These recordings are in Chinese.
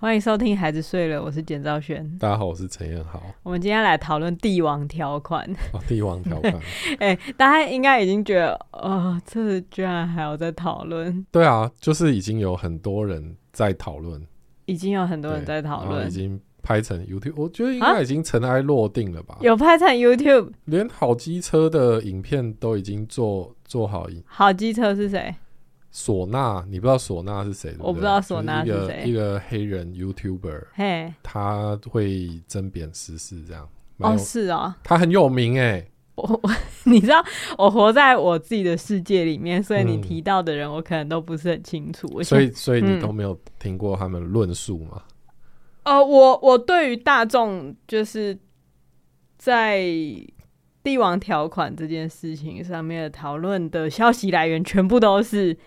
欢迎收听《孩子睡了》，我是简兆轩。大家好，我是陈彦豪。我们今天来讨论帝王条款。哦，帝王条款。哎、欸，大家应该已经觉得，哦，这居然还有在讨论？对啊，就是已经有很多人在讨论，已经有很多人在讨论，已经拍成 YouTube，我觉得应该已经尘埃落定了吧？有拍成 YouTube，连好机车的影片都已经做做好。好机车是谁？唢呐，你不知道唢呐是谁？我不知道唢呐是谁。一个黑人 YouTuber，嘿，他会针砭时事，这样。哦，是啊，他很有名哎。我我，你知道，我活在我自己的世界里面，所以你提到的人，我可能都不是很清楚。嗯、所以，所以你都没有听过他们论述吗？呃，我我对于大众就是在帝王条款这件事情上面的讨论的消息来源，全部都是。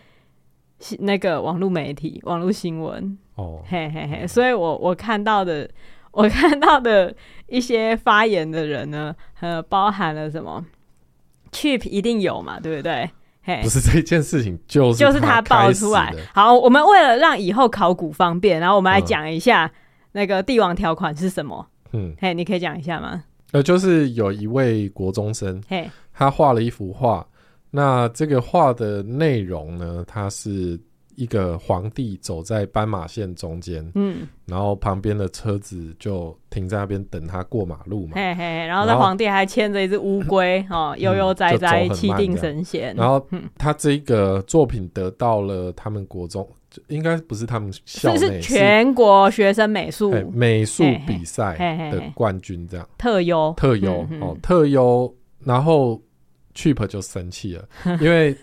那个网络媒体、网络新闻，哦，嘿嘿嘿，所以我我看到的，我看到的一些发言的人呢，呃，包含了什么？Chip 一定有嘛，对不对？嘿，不是这件事情，就是就是他爆出来。好，我们为了让以后考古方便，然后我们来讲一下那个帝王条款是什么。嗯，嘿，你可以讲一下吗？呃，就是有一位国中生，嘿，他画了一幅画。那这个画的内容呢？它是一个皇帝走在斑马线中间，嗯，然后旁边的车子就停在那边等他过马路嘛，嘿嘿，然后这皇帝还牵着一只乌龟，哦，悠悠哉哉，气定神闲。然后他这个作品得到了他们国中，应该不是他们校内，是全国学生美术美术比赛的冠军，这样特优特优哦，特优，然后。Cheap 就生气了，因为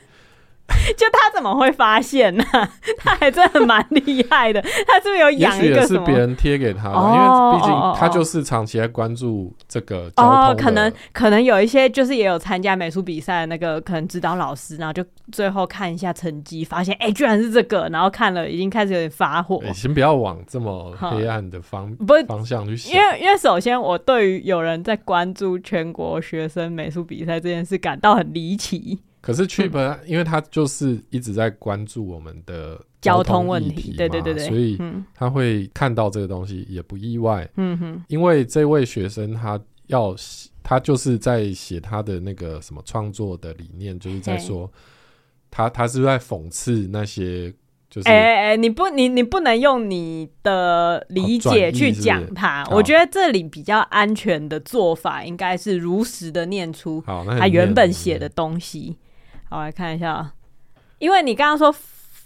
就他怎么会发现呢？他还真的蛮厉害的，他是不是有养一个什么？是别人贴给他的，因为毕竟他就是长期在关注这个交通。哦，可能可能有一些就是也有参加美术比赛的那个可能指导老师，然后就最后看一下成绩，发现哎，居然是这个，然后看了已经开始有点发火。先不要往这么黑暗的方不方向去想，因为因为首先我对于有人在关注全国学生美术比赛这件事感到很离奇。可是 Chip、嗯、因为他就是一直在关注我们的交通问题，对对对对，所以他会看到这个东西也不意外。嗯哼，因为这位学生他要他就是在写他的那个什么创作的理念，就是在说他他是在讽刺那些就是哎哎哎，你不你你不能用你的理解去讲他，我觉得这里比较安全的做法应该是如实的念出他原本写的东西。好，来看一下啊，因为你刚刚说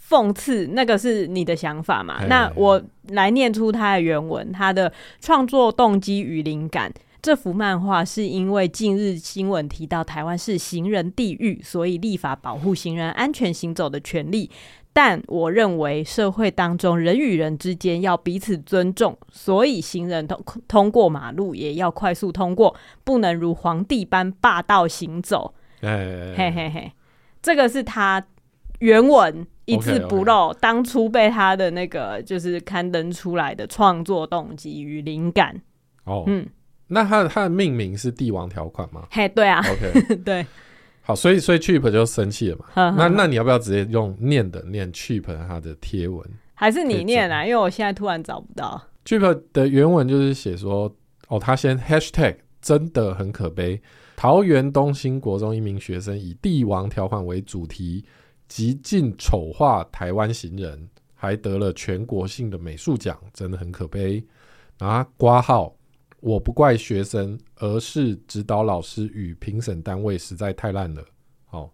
讽刺，那个是你的想法嘛？那我来念出它的原文，它的创作动机与灵感。这幅漫画是因为近日新闻提到台湾是行人地狱，所以立法保护行人安全行走的权利。但我认为社会当中人与人之间要彼此尊重，所以行人通通过马路也要快速通过，不能如皇帝般霸道行走。哎嘿嘿嘿。这个是他原文一字不漏，okay, okay. 当初被他的那个就是刊登出来的创作动机与灵感。哦，嗯，那他的他的命名是帝王条款吗？嘿，对啊，OK，对，好，所以所以 Cheap 就生气了嘛。呵呵那那你要不要直接用念的念 Cheap 他的贴文？还是你念啊？因为我现在突然找不到 Cheap 的原文，就是写说，哦，他先 Hashtag 真的很可悲。桃园东兴国中一名学生以帝王条款为主题，极尽丑化台湾行人，还得了全国性的美术奖，真的很可悲。啊，挂号，我不怪学生，而是指导老师与评审单位实在太烂了。好，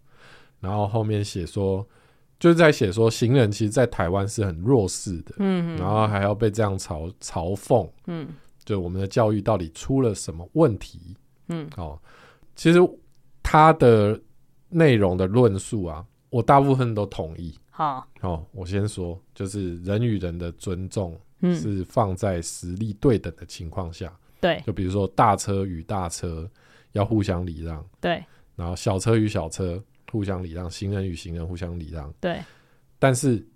然后后面写说，就是在写说行人其实，在台湾是很弱势的。嗯，然后还要被这样嘲嘲讽。嗯，就我们的教育到底出了什么问题？嗯，哦。其实他的内容的论述啊，我大部分都同意。好，哦，我先说，就是人与人的尊重是放在实力对等的情况下。对、嗯，就比如说大车与大车要互相礼让。对，然后小车与小车互相礼让，行人与行人互相礼让。对，但是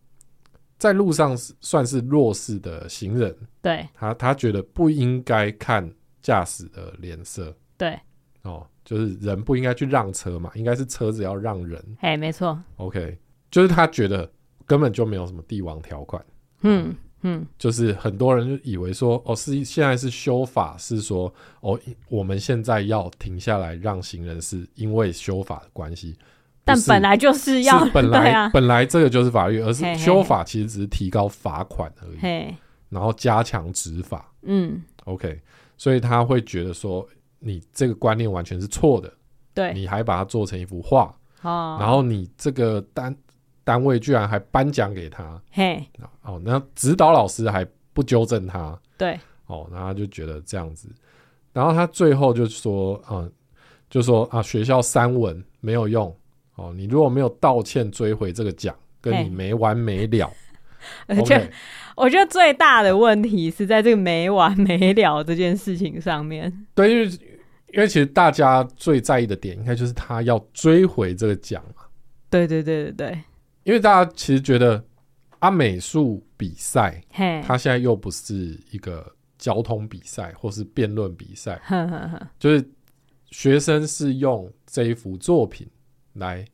在路上算是弱势的行人。对，他他觉得不应该看驾驶的脸色。对，哦。就是人不应该去让车嘛，应该是车子要让人。哎，没错。OK，就是他觉得根本就没有什么帝王条款。嗯嗯，就是很多人就以为说，哦，是现在是修法，是说，哦，我们现在要停下来让行人，是因为修法的关系。但本来就是要，是本来、啊、本来这个就是法律，而是修法其实只是提高罚款而已，嘿嘿然后加强执法。嗯，OK，所以他会觉得说，你这个观念完全是错的。对，你还把它做成一幅画，哦，然后你这个单单位居然还颁奖给他，嘿，哦，那指导老师还不纠正他，对，哦，然后他就觉得这样子，然后他最后就说，嗯，就说啊，学校三文没有用，哦，你如果没有道歉追回这个奖，跟你没完没了。而且 Okay 我觉得最大的问题是在这个没完没了这件事情上面，对，因为。因为其实大家最在意的点，应该就是他要追回这个奖嘛。对对对对对。因为大家其实觉得，啊，美术比赛，嘿，他现在又不是一个交通比赛或是辩论比赛，呵呵呵，就是学生是用这一幅作品来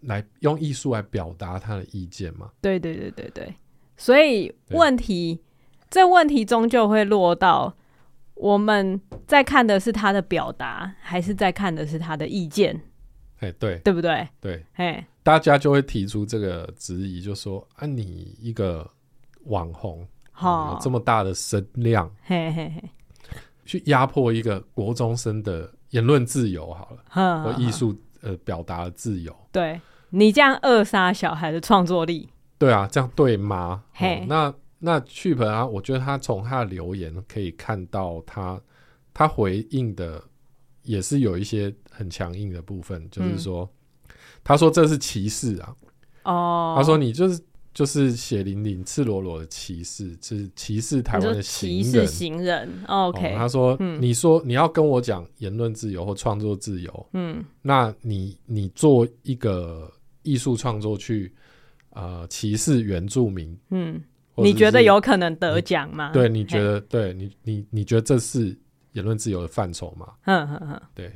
来用艺术来表达他的意见嘛。对对对对对。所以问题，对这问题终究会落到。我们在看的是他的表达，还是在看的是他的意见？哎，对，对不对？对，哎，大家就会提出这个质疑，就说啊，你一个网红，哦、有这么大的声量，嘿嘿嘿，去压迫一个国中生的言论自由，好了，呵呵和艺术呃表达的自由，对，你这样扼杀小孩的创作力，对啊，这样对吗？嘿，哦、那。那去本啊，我觉得他从他的留言可以看到他，他回应的也是有一些很强硬的部分，嗯、就是说，他说这是歧视啊，哦，他说你就是就是血淋淋、赤裸裸的歧视，就是歧视台湾的行人，歧视行人，OK，哦、他说，嗯、你说你要跟我讲言论自由或创作自由，嗯，那你你做一个艺术创作去呃歧视原住民，嗯。你觉得有可能得奖吗？对，你觉得对你你你觉得这是言论自由的范畴吗？嗯嗯嗯，对，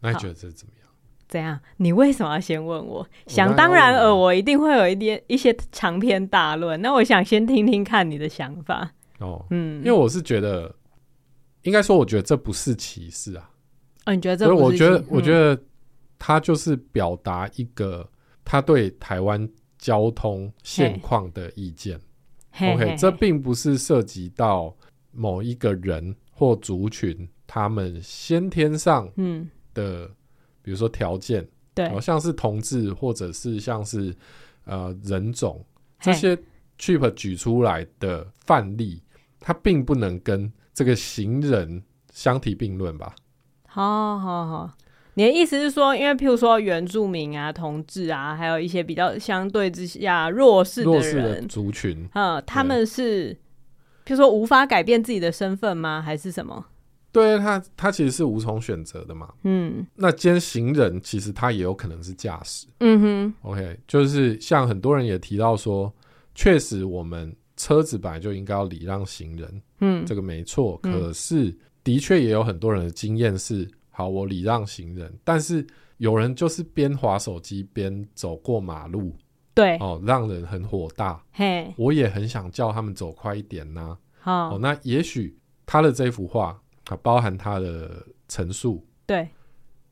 那你觉得这是怎么样？怎样？你为什么要先问我？想当然尔，我一定会有一点一些长篇大论。那我想先听听看你的想法。哦，嗯，因为我是觉得，应该说，我觉得这不是歧视啊。哦，你觉得这不是？我觉得，我觉得他就是表达一个他对台湾交通现况的意见。OK，这并不是涉及到某一个人或族群他们先天上的，比如说条件，对，好像是同志或者是像是呃人种这些 Chip 举出来的范例，它并不能跟这个行人相提并论吧？好好好。你的意思是说，因为譬如说原住民啊、同志啊，还有一些比较相对之下弱势的人、弱势的族群，嗯，他们是譬如说无法改变自己的身份吗？还是什么？对他，他其实是无从选择的嘛。嗯，那兼行人其实他也有可能是驾驶。嗯哼，OK，就是像很多人也提到说，确实我们车子本来就应该要礼让行人。嗯，这个没错。可是的确也有很多人的经验是。好，我礼让行人，但是有人就是边划手机边走过马路，对，哦，让人很火大。嘿，我也很想叫他们走快一点呐、啊。好哦，那也许他的这幅画啊，包含他的陈述，对，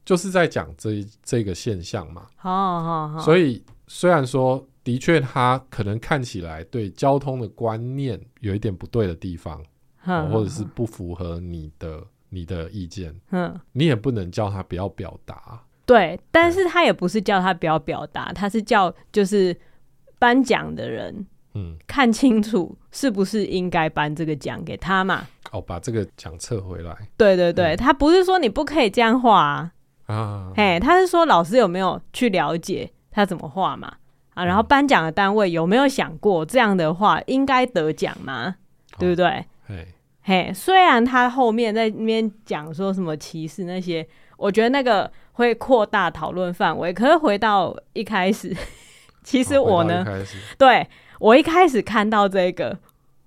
就是在讲这这个现象嘛。好好好。所以虽然说的确他可能看起来对交通的观念有一点不对的地方，或者是不符合你的。你的意见，嗯，你也不能叫他不要表达，对，但是他也不是叫他不要表达，他是叫就是颁奖的人，嗯，看清楚是不是应该颁这个奖给他嘛？哦，把这个奖撤回来。对对对，嗯、他不是说你不可以这样画啊，啊，嘿，他是说老师有没有去了解他怎么画嘛？啊，然后颁奖的单位有没有想过这样的话应该得奖吗？哦、对不对？嘿。嘿，虽然他后面在那边讲说什么歧视那些，我觉得那个会扩大讨论范围。可是回到一开始，其实我呢，哦、对我一开始看到这个，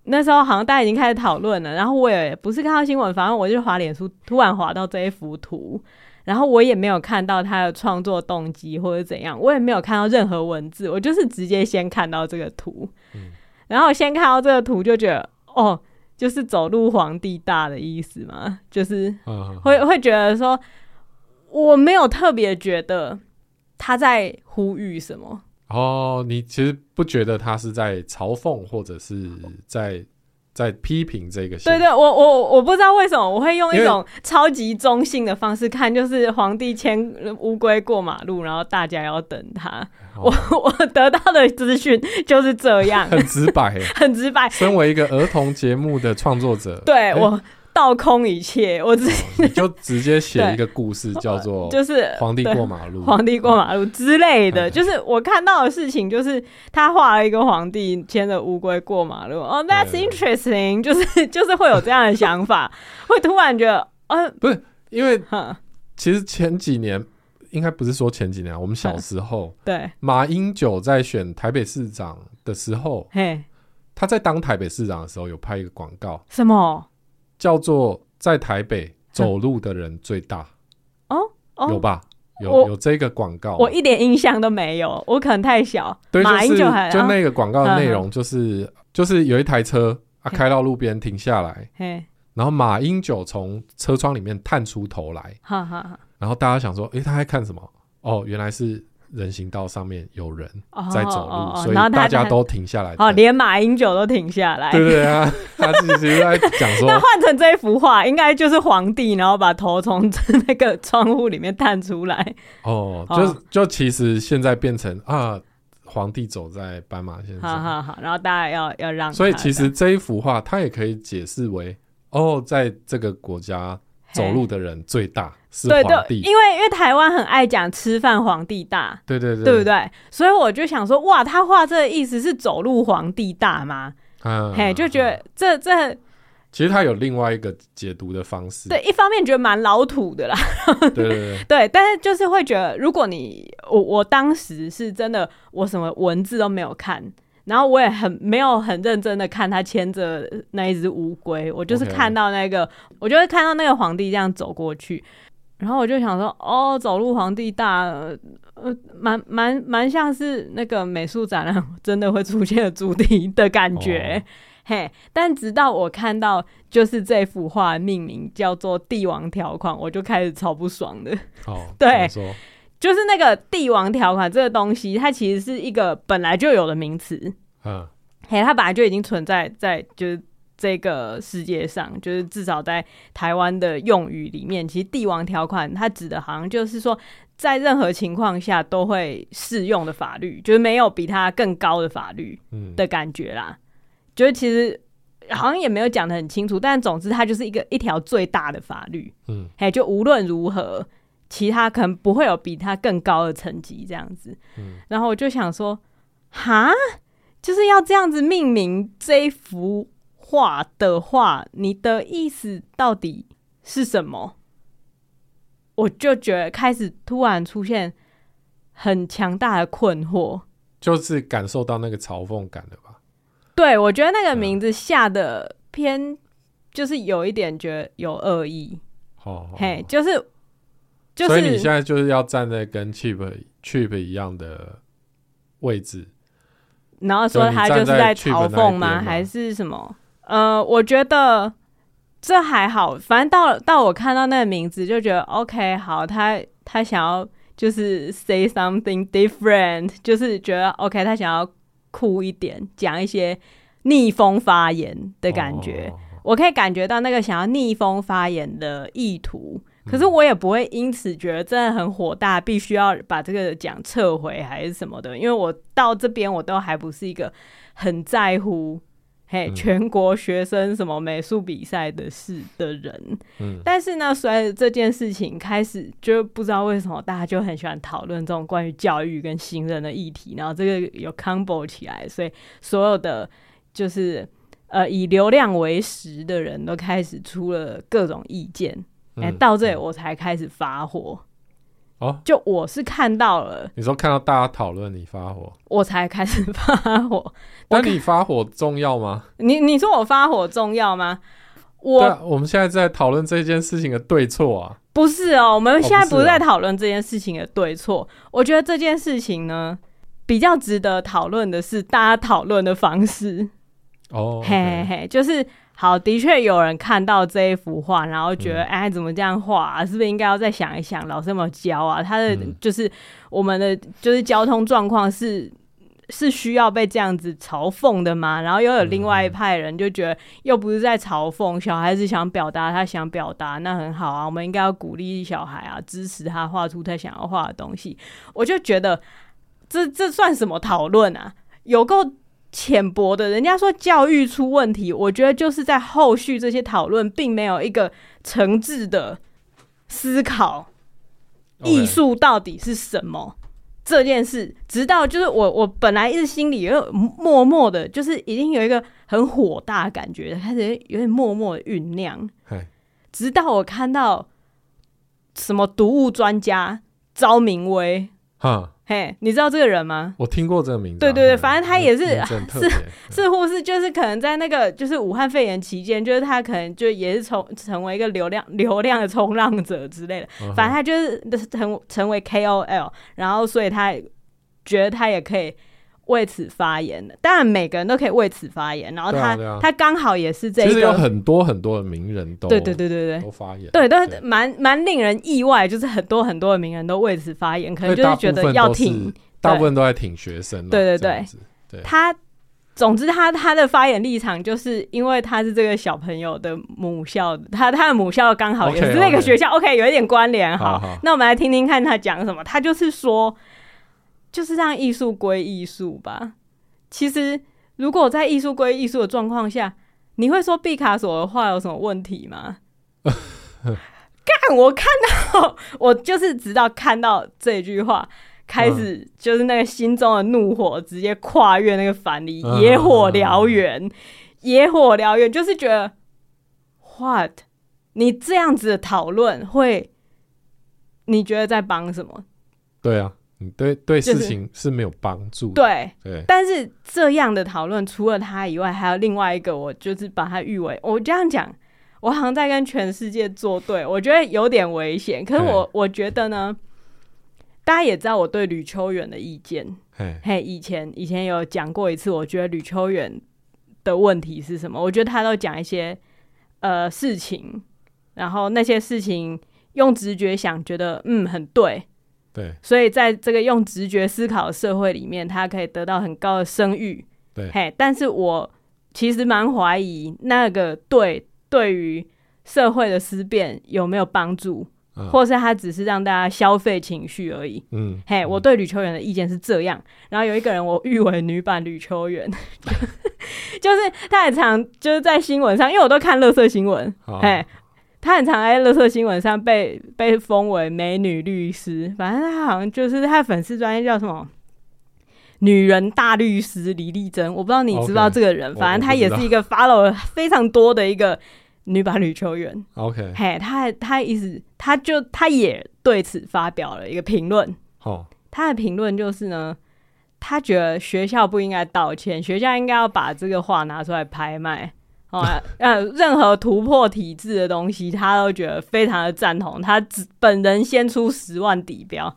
那时候好像大家已经开始讨论了。然后我也不是看到新闻，反正我就滑脸书，突然滑到这一幅图，然后我也没有看到他的创作动机或者怎样，我也没有看到任何文字，我就是直接先看到这个图。嗯然后先看到这个图就觉得，哦，就是走路皇帝大的意思嘛，就是会会觉得说，我没有特别觉得他在呼吁什么。哦，你其实不觉得他是在嘲讽，或者是在？在批评这个，对对，我我我不知道为什么我会用一种超级中性的方式看，就是皇帝牵乌龟过马路，然后大家要等他。哦、我 我得到的资讯就是这样，很直白，很直白。身为一个儿童节目的创作者，对我。倒空一切，我直接、就直接写一个故事，叫做就是皇帝过马路，皇帝过马路之类的。就是我看到的事情，就是他画了一个皇帝牵着乌龟过马路。哦、oh,，That's interesting，就是就是会有这样的想法，会突然觉得，呃，不是，因为其实前几年应该不是说前几年，我们小时候，对。马英九在选台北市长的时候，嘿，他在当台北市长的时候有拍一个广告，什么？叫做在台北走路的人最大。哦，哦，有吧？有有这个广告，我一点印象都没有，我可能太小。对，就是就那个广告的内容，就是就是有一台车啊开到路边停下来，然后马英九从车窗里面探出头来，然后大家想说，诶，他在看什么？哦，原来是。人行道上面有人在走路，哦哦哦，所以大家都停下来。哦，连马英九都停下来。对对啊，他自己在讲说，那换成这一幅画，应该就是皇帝，然后把头从那个窗户里面探出来。哦，就就其实现在变成啊，皇帝走在斑马线上。好好好，然后大家要要让。所以其实这一幅画，它也可以解释为哦，在这个国家。走路的人最大是皇帝，对对，因为因为台湾很爱讲吃饭皇帝大，对对对，对不对？所以我就想说，哇，他画这个意思是走路皇帝大吗？嗯，嘿，就觉得这这其实他有另外一个解读的方式。对，一方面觉得蛮老土的啦，对对对，对，但是就是会觉得，如果你我我当时是真的，我什么文字都没有看。然后我也很没有很认真的看他牵着那一只乌龟，我就是看到那个.我就会看到那个皇帝这样走过去，然后我就想说，哦，走路皇帝大，呃，蛮蛮蛮像是那个美术展览真的会出现的主题的感觉，哦、嘿。但直到我看到就是这幅画命名叫做帝王条款，我就开始超不爽的。哦，对。就是那个帝王条款这个东西，它其实是一个本来就有的名词，嗯，嘿，它本来就已经存在在就是这个世界上，就是至少在台湾的用语里面，其实帝王条款它指的好像就是说，在任何情况下都会适用的法律，就是没有比它更高的法律的感觉啦。嗯，就是其实好像也没有讲的很清楚，但总之它就是一个一条最大的法律，嗯，嘿，就无论如何。其他可能不会有比他更高的层级这样子，嗯，然后我就想说，哈，就是要这样子命名这一幅画的话，你的意思到底是什么？我就觉得开始突然出现很强大的困惑，就是感受到那个嘲讽感了吧？对，我觉得那个名字下的偏，就是有一点觉得有恶意，哦，嘿，就是。就是、所以你现在就是要站在跟 Chip Chip 一样的位置，然后说他就是在嘲讽吗？还是什么？呃，我觉得这还好，反正到到我看到那个名字就觉得 OK，好，他他想要就是 say something different，就是觉得 OK，他想要酷一点，讲一些逆风发言的感觉，哦，我可以感觉到那个想要逆风发言的意图。可是我也不会因此觉得真的很火大，必须要把这个奖撤回还是什么的，因为我到这边我都还不是一个很在乎嘿全国学生什么美术比赛的事的人。嗯，但是呢，随着这件事情开始，就不知道为什么大家就很喜欢讨论这种关于教育跟行人的议题，然后这个有 combo 起来，所以所有的就是呃以流量为食的人都开始出了各种意见。哎、欸，到这里我才开始发火。哦，就我是看到了，你说看到大家讨论你发火，我才开始发火。那你发火重要吗？你你说我发火重要吗？我我们现在在讨论这件事情的对错啊。不是哦，我们现在不是在讨论这件事情的对错、哦。我觉得这件事情呢，比较值得讨论的是大家讨论的方式。哦，嘿嘿嘿，就是好，的确有人看到这一幅画，然后觉得，嗯、哎，怎么这样画啊？是不是应该要再想一想？老师有没有教啊？他的就是我们的就是交通状况是是需要被这样子嘲讽的吗？然后又有另外一派人就觉得，又不是在嘲讽，小孩子想表达他想表达，那很好啊，我们应该要鼓励小孩啊，支持他画出他想要画的东西。我就觉得，这这算什么讨论啊？有够。浅薄的，人家说教育出问题，我觉得就是在后续这些讨论，并没有一个诚挚的思考，艺术到底是什么.这件事。直到就是我，我本来一直心里有默默的，就是已经有一个很火大的感觉，开始有点默默的酝酿。直到我看到什么读物专家招明威，哈。嘿，你知道这个人吗？我听过这个名字。对对对，反正他也是是似乎是就是可能在那个就是武汉肺炎期间，就是他可能就也是从成为一个流量流量的冲浪者之类的。反正他就是成成为 KOL，然后所以他觉得他也可以。为此发言的，当然每个人都可以为此发言。然后他、啊啊、他刚好也是这个，其实有很多很多的名人都对对对对对都发言，对，都蛮蛮令人意外，就是很多很多的名人都为此发言，可能就是觉得要挺，大部分都在挺学生。对对对，对他总之他他的发言立场就是因为他是这个小朋友的母校，他他的母校刚好也是那个学校 okay.，OK，有一点关联。好，好，那我们来听听看他讲什么。他就是说。就是让艺术归艺术吧。其实，如果在艺术归艺术的状况下，你会说毕卡索的画有什么问题吗？干！我看到，我就是直到看到这句话，开始就是那个心中的怒火直接跨越那个藩篱，野火燎原，野火燎原，就是觉得，what？你这样子的讨论会，你觉得在帮什么？对啊。你对对事情是没有帮助的，就是，对对。但是这样的讨论，除了他以外，还有另外一个，我就是把它誉为，我这样讲，我好像在跟全世界作对，我觉得有点危险。可是我我觉得呢，大家也知道我对吕秋远的意见，嘿，嘿，以前以前有讲过一次，我觉得吕秋远的问题是什么？我觉得他都讲一些呃事情，然后那些事情用直觉想，觉得嗯很对。对，所以在这个用直觉思考的社会里面，他可以得到很高的声誉。对，嘿，但是我其实蛮怀疑那个对对于社会的思辨有没有帮助，嗯、或是他只是让大家消费情绪而已。嗯，嘿，我对吕秋远的意见是这样。然后有一个人，我誉为女版吕秋远，就是他也常就是在新闻上，因为我都看乐色新闻。他很常在乐色新闻上被被封为美女律师，反正他好像就是他的粉丝专业叫什么“女人大律师”李丽珍，我不知道你知不知道这个人，Okay, 反正她也是一个 follow 非常多的一个女版女球员。OK，嘿，她她意思她就她也对此发表了一个评论。Oh. 他的评论就是呢，她觉得学校不应该道歉，学校应该要把这个画拿出来拍卖。哦，呃，任何突破体制的东西，他都觉得非常的赞同。他只本人先出十万底标。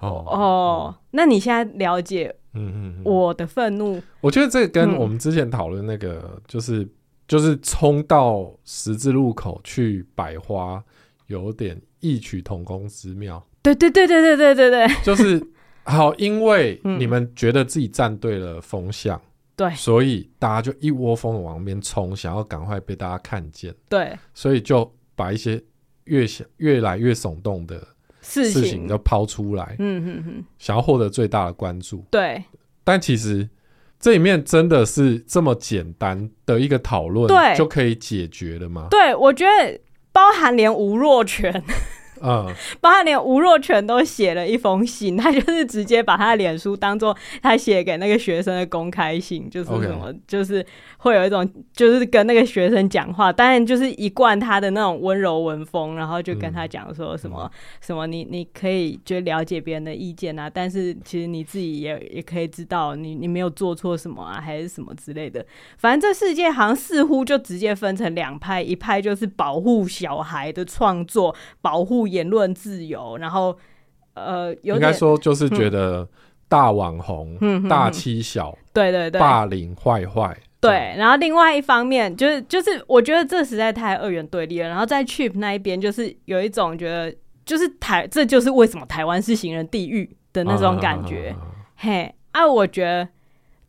哦哦，那你现在了解，嗯嗯，我的愤怒。我觉得这个跟我们之前讨论那个，就是、嗯、就是冲到十字路口去百花，有点异曲同工之妙。对对对对对对对对，就是好，因为你们觉得自己站对了风向。嗯对，所以大家就一窝蜂的往那边冲，想要赶快被大家看见。对，所以就把一些越想越来越耸动的事情都抛出来。嗯哼哼，想要获得最大的关注。对，但其实这里面真的是这么简单的一个讨论，对，就可以解决了吗？对，我觉得包含连吴若权。嗯，包括连吴若权都写了一封信，他就是直接把他的脸书当做他写给那个学生的公开信，就是什么.就是会有一种就是跟那个学生讲话，当然就是一贯他的那种温柔文风，然后就跟他讲说什么、嗯、什么你你可以就了解别人的意见啊，但是其实你自己也也可以知道你你没有做错什么啊，还是什么之类的。反正这世界好像似乎就直接分成两派，一派就是保护小孩的创作，保护。言论自由，然后呃，应该说就是觉得大网红、嗯、大欺小，对对对，霸凌坏坏。对，然后另外一方面就是就是，我觉得这实在太二元对立了。然后在 Chip 那一边，就是有一种觉得，就是台，这就是为什么台湾是行人地狱的那种感觉。啊、嘿，啊，我觉得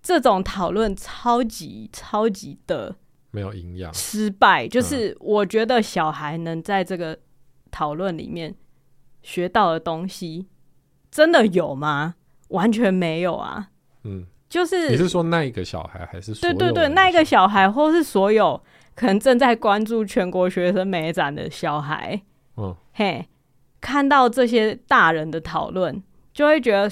这种讨论超级超级的没有营养，失败。就是我觉得小孩能在这个讨论里面学到的东西，真的有吗？完全没有啊。嗯。就是你是说那一个小孩，还是对对对，那一个小孩，或是所有可能正在关注全国学生美展的小孩，嗯，嘿，看到这些大人的讨论，就会觉得，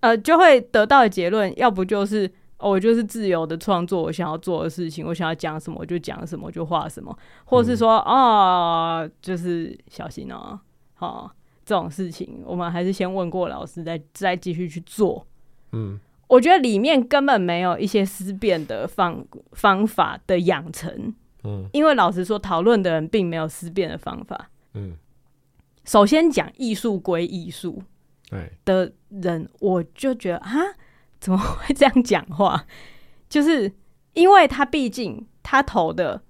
呃，就会得到的结论，要不就是哦，我就是自由的创作，我想要做的事情，我想要讲什么我就讲什么，我就画什么，或者是说哦，就是小心哦，好，这种事情，我们还是先问过老师，再再继续去做，嗯。我觉得里面根本没有一些思辨的方方法的养成，嗯，因为老实说，讨论的人并没有思辨的方法，嗯。首先讲艺术归艺术，对的人，我就觉得啊，怎么会这样讲话？就是因为他毕竟他投的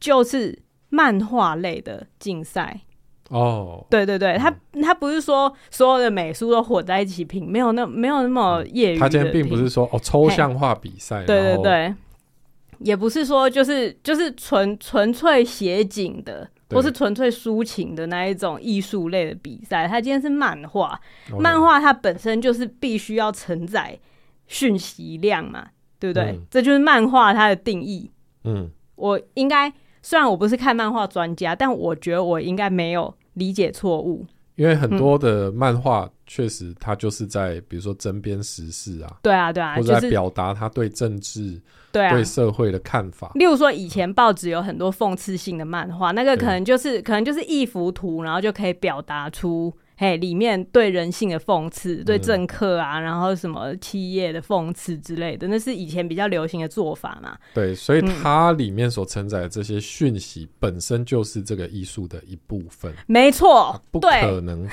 就是漫画类的竞赛。哦，oh, 对对对，他他不是说所有的美术都混在一起评，没有那没有那么业余。他今天并不是说哦抽象画比赛，对对对，也不是说就是就是纯纯粹写景的，对或是纯粹抒情的那一种艺术类的比赛。他今天是漫画漫画它本身就是必须要承载讯息量嘛，对不对？嗯、这就是漫画它的定义。嗯，我应该虽然我不是看漫画专家，但我觉得我应该没有。理解错误，因为很多的漫画确实，它就是在比如说针砭时事啊，对啊，对啊，或者在表达他对政治、对啊、对社会的看法。例如说，以前报纸有很多讽刺性的漫画，那个可能就是可能就是一幅图，然后就可以表达出。嘿，里面对人性的讽刺，对政客啊，嗯、然后什么企业的讽刺之类的，那是以前比较流行的做法嘛。对，所以它里面所承载的这些讯息，本身就是这个艺术的一部分。没错，不可能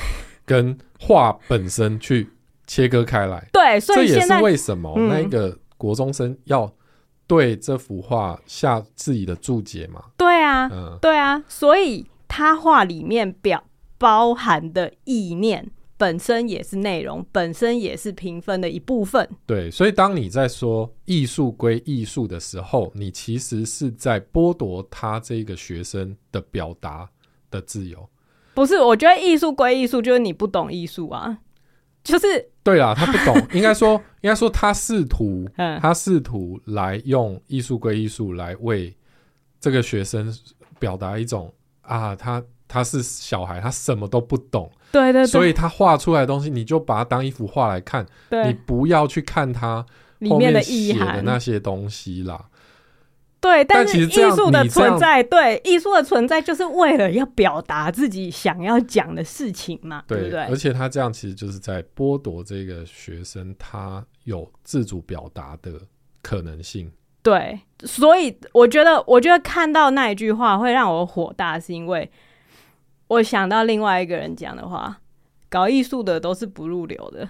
跟画本身去切割开来。对，所以这也是为什么那个国中生要对这幅画下自己的注解嘛。对啊，嗯、对啊，所以他画里面表。包含的意念本身也是内容，本身也是评分的一部分。对，所以当你在说艺术归艺术的时候，你其实是在剥夺他这个学生的表达的自由。不是，我觉得艺术归艺术，就是你不懂艺术啊，就是对啊，他不懂，应该说，应该说他试图，他试图来用艺术归艺术来为这个学生表达一种啊，他。他是小孩，他什么都不懂，对对对，所以他画出来的东西，你就把它当一幅画来看，你不要去看他里面的意涵的那些东西啦。对，但是艺术的存在，对艺术的存在，就是为了要表达自己想要讲的事情嘛，对，对不对？而且他这样其实就是在剥夺这个学生他有自主表达的可能性。对，所以我觉得，我觉得看到那一句话会让我火大，是因为。我想到另外一个人讲的话，搞艺术的都是不入流的，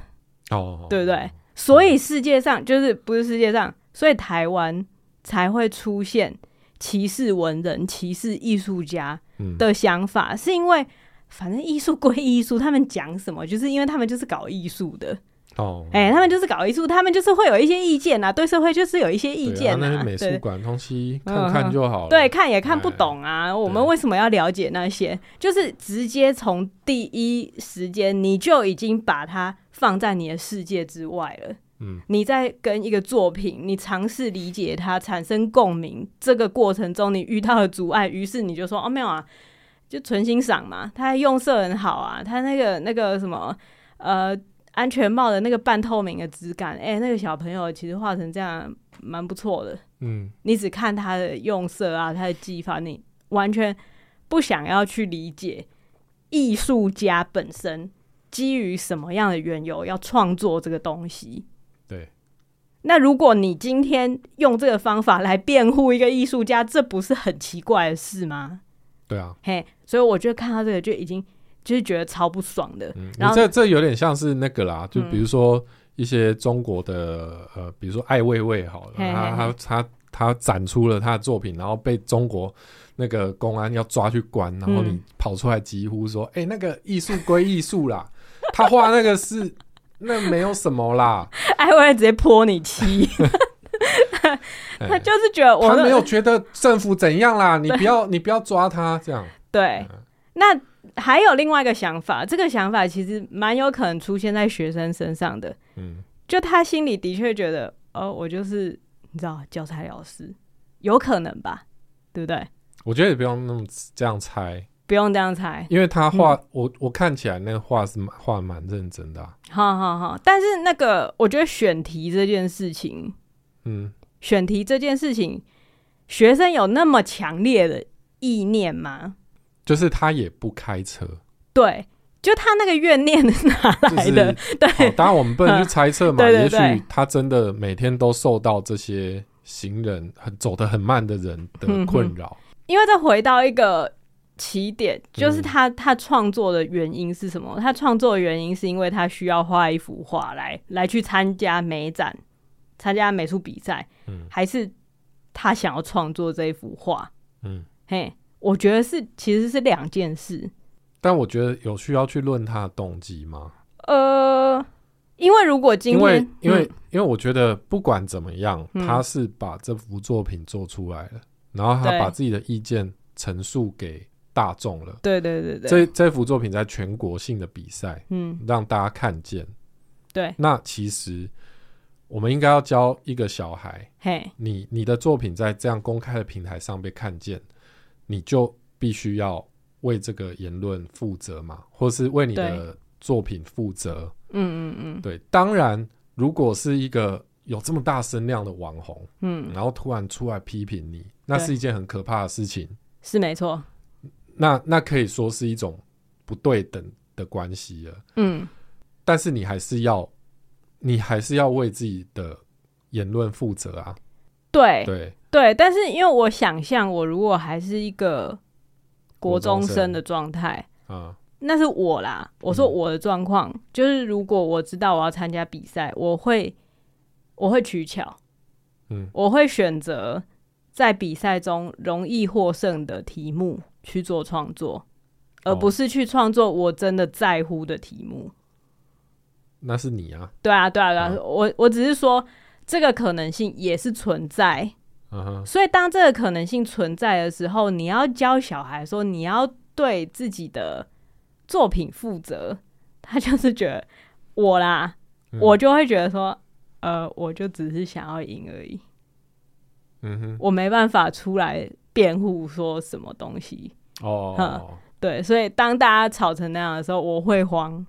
哦，oh, 对不对？所以世界上就是不是世界上，所以台湾才会出现歧视文人、歧视艺术家的想法，嗯、是因为反正艺术归艺术，他们讲什么，就是因为他们就是搞艺术的。哦，哎、欸，他们就是搞艺术，他们就是会有一些意见呐，对社会就是有一些意见呐。那些美术馆东西看看就好了，对，看也看不懂啊。我们为什么要了解那些？就是直接从第一时间你就已经把它放在你的世界之外了。嗯，你在跟一个作品，你尝试理解它，产生共鸣，这个过程中你遇到了阻碍，于是你就说哦，没有啊，就纯欣赏嘛。他用色很好啊，他那个那个什么呃。安全帽的那个半透明的质感，哎、欸，那个小朋友其实画成这样蛮不错的。嗯，你只看他的用色啊，他的技法，你完全不想要去理解艺术家本身基于什么样的缘由要创作这个东西。对。那如果你今天用这个方法来辩护一个艺术家，这不是很奇怪的事吗？对啊。嘿，所以我觉得看到这个就已经。就是觉得超不爽的，嗯、然后这这有点像是那个啦，就比如说一些中国的呃，比如说艾未未好了，嘿嘿嘿他他他他展出了他的作品，然后被中国那个公安要抓去关，然后你跑出来疾呼说：“哎、嗯欸，那个艺术归艺术啦，他画那个是那没有什么啦。”艾未未直接泼你漆，他就是觉得我他没有觉得政府怎样啦，你不要你不要抓他这样。对，嗯、那。还有另外一个想法，这个想法其实蛮有可能出现在学生身上的。嗯，就他心里的确觉得，哦，我就是你知道教材老师，有可能吧？对不对？我觉得也不用那么这样猜，不用这样猜，因为他画、嗯、我我看起来那个画是画蛮认真的、啊。好好好，但是那个我觉得选题这件事情，嗯，选题这件事情，学生有那么强烈的意念吗？就是他也不开车，对，就他那个怨念是哪来的？就是、对，当然我们不能去猜测嘛。也许他真的每天都受到这些行人很走得很慢的人的困扰。因为再回到一个起点，就是他他创作的原因是什么？他创作的原因是因为他需要画一幅画来来去参加美展，参加美术比赛，嗯，还是他想要创作这一幅画？嗯，嘿。我觉得是，其实是两件事。但我觉得有需要去论他的动机吗？呃，因为如果今天，因为因为、嗯、因为我觉得不管怎么样，嗯、他是把这幅作品做出来了，然后他把自己的意见陈述给大众了。对对对对，这这幅作品在全国性的比赛，嗯，让大家看见。对，那其实我们应该要教一个小孩，嘿，你你的作品在这样公开的平台上被看见。你就必须要为这个言论负责嘛，或是为你的作品负责。嗯嗯嗯，对。当然，如果是一个有这么大声量的网红，嗯，然后突然出来批评你，那是一件很可怕的事情。是没错。那那可以说是一种不对等的关系了。嗯。但是你还是要，你还是要为自己的言论负责啊。对对。对，但是因为我想象，我如果还是一个国中生的状态，啊，那是我啦。我说我的状况、嗯、就是，如果我知道我要参加比赛，我会我会取巧，嗯，我会选择在比赛中容易获胜的题目去做创作，而不是去创作我真的在乎的题目。那是你啊？对啊，对啊，对啊。啊我我只是说，这个可能性也是存在。Uh. 所以，当这个可能性存在的时候，你要教小孩说，你要对自己的作品负责。他就是觉得我啦，嗯、我就会觉得说，呃，我就只是想要赢而已。嗯哼，我没办法出来辩护说什么东西。哦、oh. 对，所以当大家吵成那样的时候，我会慌。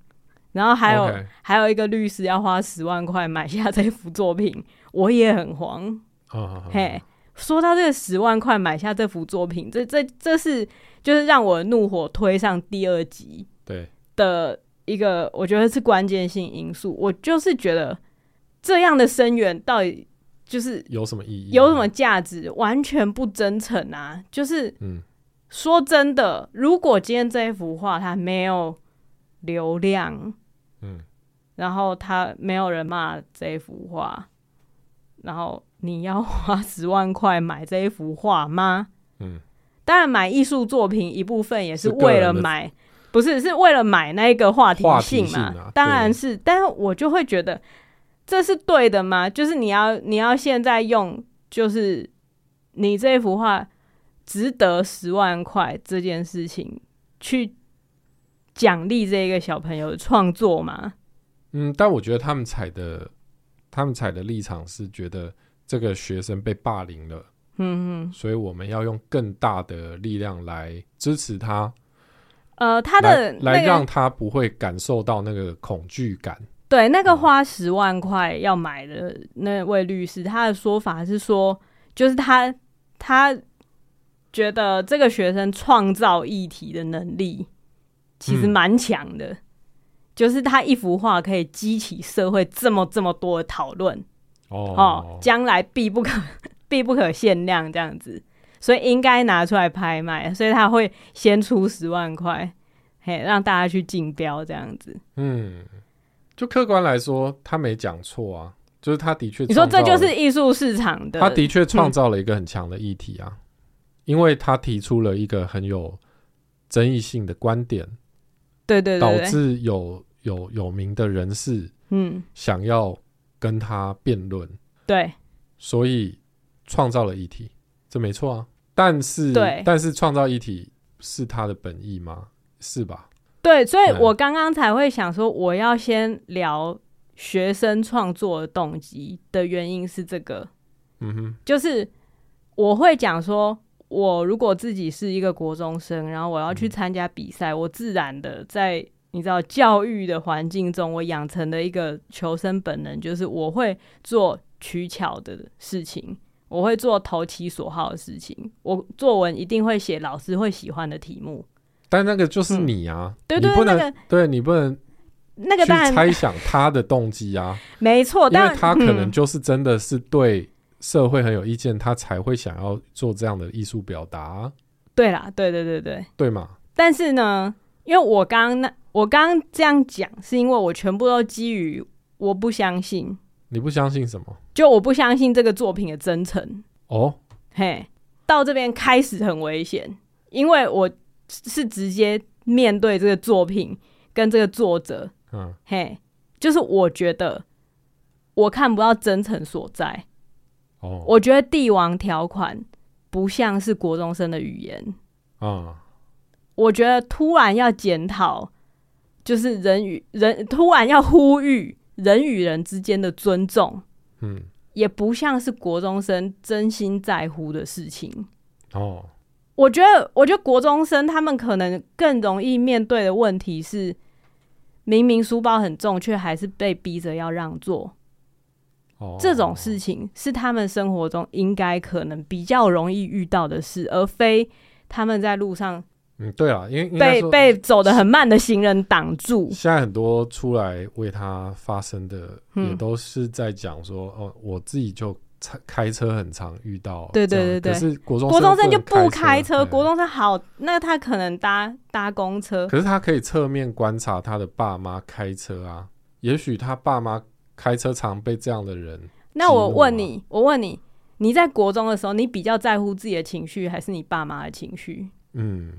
然后还有.还有一个律师要花十万块买下这幅作品，我也很慌。嘿，oh, oh, oh. hey, 说到这个十万块买下这幅作品，这这这是就是让我怒火推上第二集，对的一个，我觉得是关键性因素。我就是觉得这样的声援到底就是有什么意义，有什么价值，完全不真诚啊！就是，嗯，说真的，如果今天这一幅画它没有流量，嗯，然后它没有人骂这一幅画，然后。你要花十万块买这一幅画吗？嗯，当然买艺术作品一部分也是为了买，不是是为了买那个话题性嘛？性啊、当然是，但是我就会觉得这是对的吗？就是你要你要现在用，就是你这一幅画值得十万块这件事情去奖励这个小朋友的创作吗？嗯，但我觉得他们采的他们采的立场是觉得。这个学生被霸凌了，嗯哼，所以我们要用更大的力量来支持他，呃，他的来，来让他不会感受到那个恐惧感。对，那个花十万块要买的那位律师，嗯、他的说法是说，就是他他觉得这个学生创造议题的能力其实蛮强的，嗯、就是他一幅画可以激起社会这么这么多的讨论。哦，将来必不可 必不可限量这样子，所以应该拿出来拍卖，所以他会先出十万块，嘿，让大家去竞标这样子。嗯，就客观来说，他没讲错啊，就是他的确，你说这就是艺术市场的，他的确创造了一个很强的议题啊，嗯、因为他提出了一个很有争议性的观点，对对对，导致有有有名的人士，嗯，想要跟他辩论，对，所以创造了议题，这没错啊，但是，对，但是创造议题是他的本意吗？是吧？对，所以我刚刚才会想说，我要先聊学生创作的动机的原因是这个，嗯哼，就是我会讲说，我如果自己是一个国中生，然后我要去参加比赛，嗯、我自然的在你知道教育的环境中，我养成的一个求生本能，就是我会做取巧的事情，我会做投其所好的事情，我作文一定会写老师会喜欢的题目。但那个就是你啊，嗯、对对，你不能、那个、对你不能那个去猜想他的动机啊，没错，因为他可能就是真的是对社会很有意见，嗯、他才会想要做这样的艺术表达、啊。对啦，对对对对，对嘛？但是呢，因为我刚刚那我刚刚这样讲，是因为我全部都基于我不相信。你不相信什么？就我不相信这个作品的真诚。哦，嘿，到这边开始很危险，因为我。是直接面对这个作品跟这个作者，嗯，嘿，就是我觉得我看不到真诚所在。哦，我觉得帝王条款不像是国中生的语言。嗯，我觉得突然要检讨，就是人与人突然要呼吁人与人之间的尊重，嗯，也不像是国中生真心在乎的事情。哦。我觉得，我觉得国中生他们可能更容易面对的问题是，明明书包很重，却还是被逼着要让座。哦，这种事情是他们生活中应该可能比较容易遇到的事，而非他们在路上。嗯，对啊，因为被被走得很慢的行人挡住。现在很多出来为他发声的，也都是在讲说，嗯，哦，我自己就。开车很常遇到，对对对对。可是国中国中生就不开车，国中生好，那他可能搭搭公车。可是他可以侧面观察他的爸妈开车啊，也许他爸妈开车常被这样的人。那我问你，我问你，你在国中的时候，你比较在乎自己的情绪，还是你爸妈的情绪？嗯，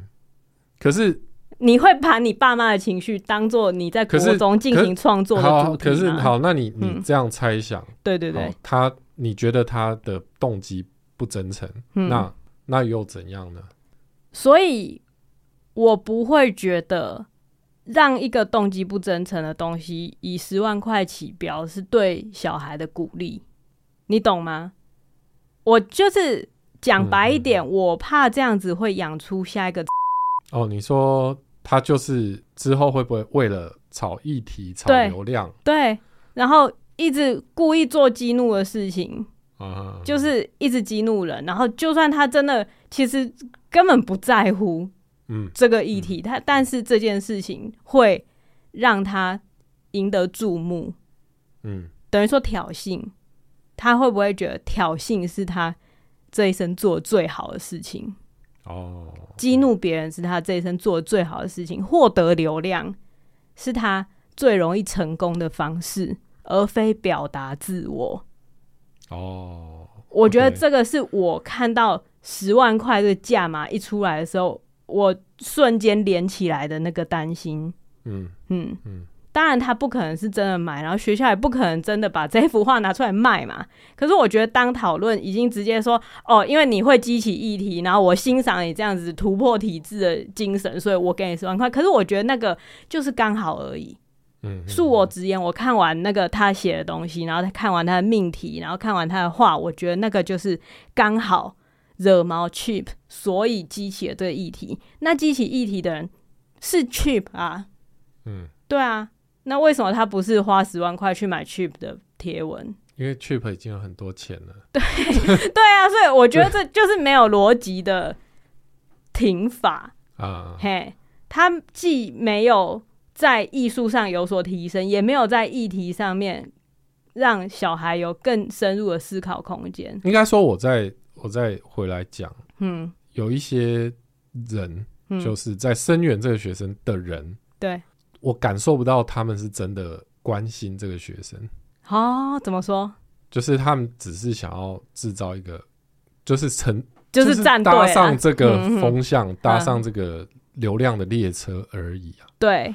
可是你会把你爸妈的情绪当做你在国中进行创作的主题吗？可是好，那你你这样猜想，对对对，他。你觉得他的动机不真诚，嗯，那那又怎样呢？所以，我不会觉得让一个动机不真诚的东西以十万块起标是对小孩的鼓励，你懂吗？我就是讲白一点，嗯，我怕这样子会养出下一个。哦，你说他就是之后会不会为了炒议题、炒流量？对，对，然后。一直故意做激怒的事情，啊，就是一直激怒人。然后，就算他真的其实根本不在乎，嗯，这个议题，他但是这件事情会让他赢得注目，嗯，等于说挑衅，他会不会觉得挑衅是他这一生做最好的事情？哦，激怒别人是他这一生做的最好的事情，获得流量是他最容易成功的方式。而非表达自我。哦，我觉得这个是我看到十万块的价码一出来的时候，我瞬间连起来的那个担心。嗯嗯嗯，当然他不可能是真的买，然后学校也不可能真的把这幅画拿出来卖嘛。可是我觉得当讨论已经直接说哦，因为你会激起议题，然后我欣赏你这样子突破体制的精神，所以我给你十万块。可是我觉得那个就是刚好而已。嗯，恕我直言，我看完那个他写的东西，然后他看完他的命题，然后看完他的画，我觉得那个就是刚好惹毛 cheap，所以激起了这个议题。那激起议题的人是 cheap 啊，嗯，对啊，那为什么他不是花十万块去买 cheap 的贴文？因为 cheap 已经有很多钱了。对，对啊，所以我觉得这就是没有逻辑的停法啊。嘿，他既没有。在艺术上有所提升，也没有在议题上面让小孩有更深入的思考空间。应该说，我再我再回来讲，嗯，有一些人就是在声援这个学生的人，对，我感受不到他们是真的关心这个学生。哦，怎么说？就是他们只是想要制造一个，就是成，就是站搭上这个风向，嗯、搭上这个流量的列车而已啊。对，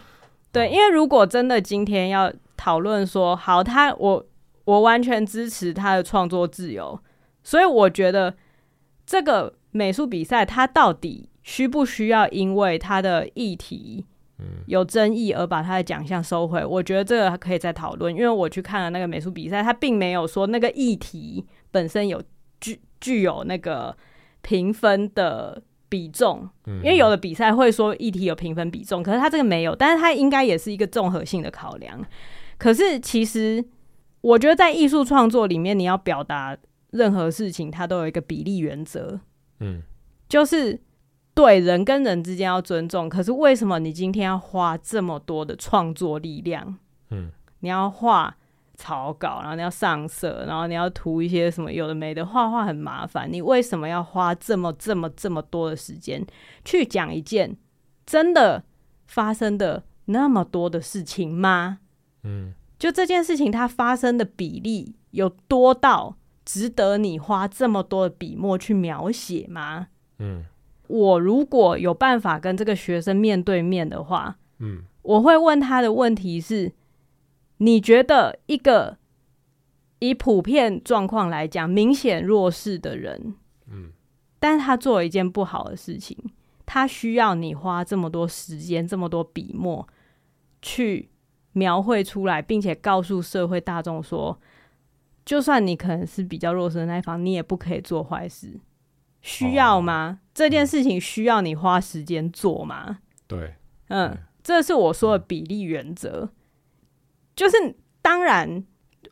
对，因为如果真的今天要讨论说，好，他我我完全支持他的创作自由，所以我觉得这个美术比赛，它到底需不需要因为它的议题？有争议而把他的奖项收回，我觉得这个可以再讨论。因为我去看了那个美术比赛，他并没有说那个议题本身有具具有那个评分的比重。因为有的比赛会说议题有评分比重，可是他这个没有，但是他应该也是一个综合性的考量。可是其实我觉得在艺术创作里面，你要表达任何事情，它都有一个比例原则。嗯，就是。对，人跟人之间要尊重，可是为什么你今天要花这么多的创作力量？嗯，你要画草稿，然后你要上色，然后你要涂一些什么有的没的，画画很麻烦。你为什么要花这么这么这么多的时间去讲一件真的发生的那么多的事情吗？嗯，就这件事情它发生的比例有多到值得你花这么多的笔墨去描写吗？嗯。我如果有办法跟这个学生面对面的话，嗯，我会问他的问题是：你觉得一个以普遍状况来讲明显弱势的人，嗯，但是他做了一件不好的事情，他需要你花这么多时间、这么多笔墨去描绘出来，并且告诉社会大众说，就算你可能是比较弱势的那一方，你也不可以做坏事。需要吗？哦、这件事情需要你花时间做吗？对，嗯，对这是我说的比例原则。就是当然，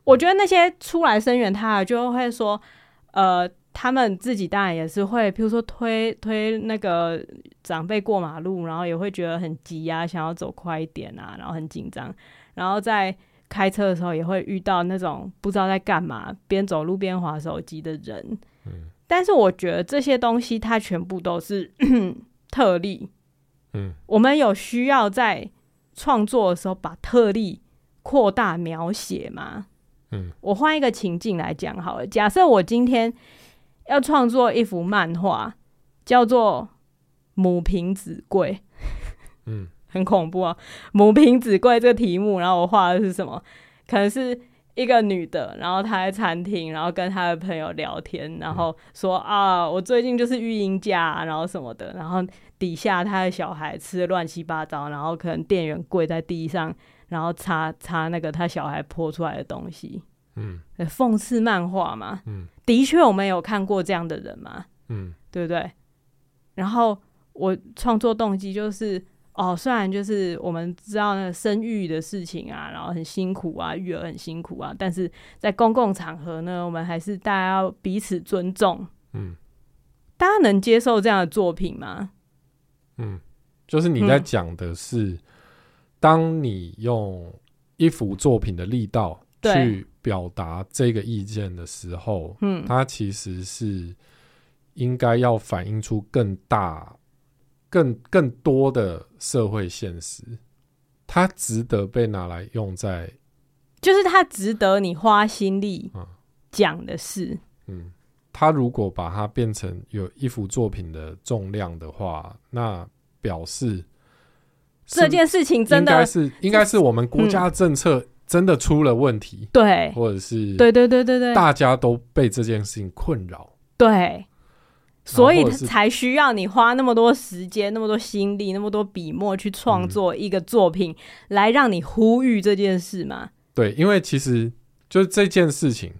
我觉得那些出来声援他的就会说，呃，他们自己当然也是会，譬如说推推那个长辈过马路，然后也会觉得很急啊，想要走快一点啊，然后很紧张，然后在开车的时候也会遇到那种不知道在干嘛，边走路边滑手机的人。嗯。但是我觉得这些东西它全部都是 特例，嗯，我们有需要在创作的时候把特例扩大描写吗？嗯，我换一个情境来讲好了。假设我今天要创作一幅漫画，叫做《母凭子贵》，嗯，很恐怖啊，《母凭子贵》这个题目，然后我画的是什么？可能是。一个女的，然后她在餐厅，然后跟她的朋友聊天，然后说、嗯、啊，我最近就是育婴假，然后什么的，然后底下她的小孩吃的乱七八糟，然后可能店员跪在地上，然后擦擦那个她小孩泼出来的东西，嗯，讽刺漫画嘛，嗯，的确我们有看过这样的人嘛，嗯，对不对？然后我创作动机就是。哦，虽然就是我们知道那个生育的事情啊，然后很辛苦啊，育儿很辛苦啊，但是在公共场合呢，我们还是大家要彼此尊重。嗯，大家能接受这样的作品吗？嗯，就是你在讲的是，嗯、当你用一幅作品的力道去表达这个意见的时候，嗯，它其实是应该要反映出更大。更更多的社会现实，它值得被拿来用在，就是它值得你花心力讲的事。嗯，他如果把它变成有一幅作品的重量的话，那表示这件事情真的是应该是我们国家政策真的出了问题，对，或者是对对对对对，大家都被这件事情困扰，对。所以才需要你花那么多时间、那么多心力、那么多笔墨去创作一个作品，来让你呼吁这件事嘛？对，因为其实就是这件事情，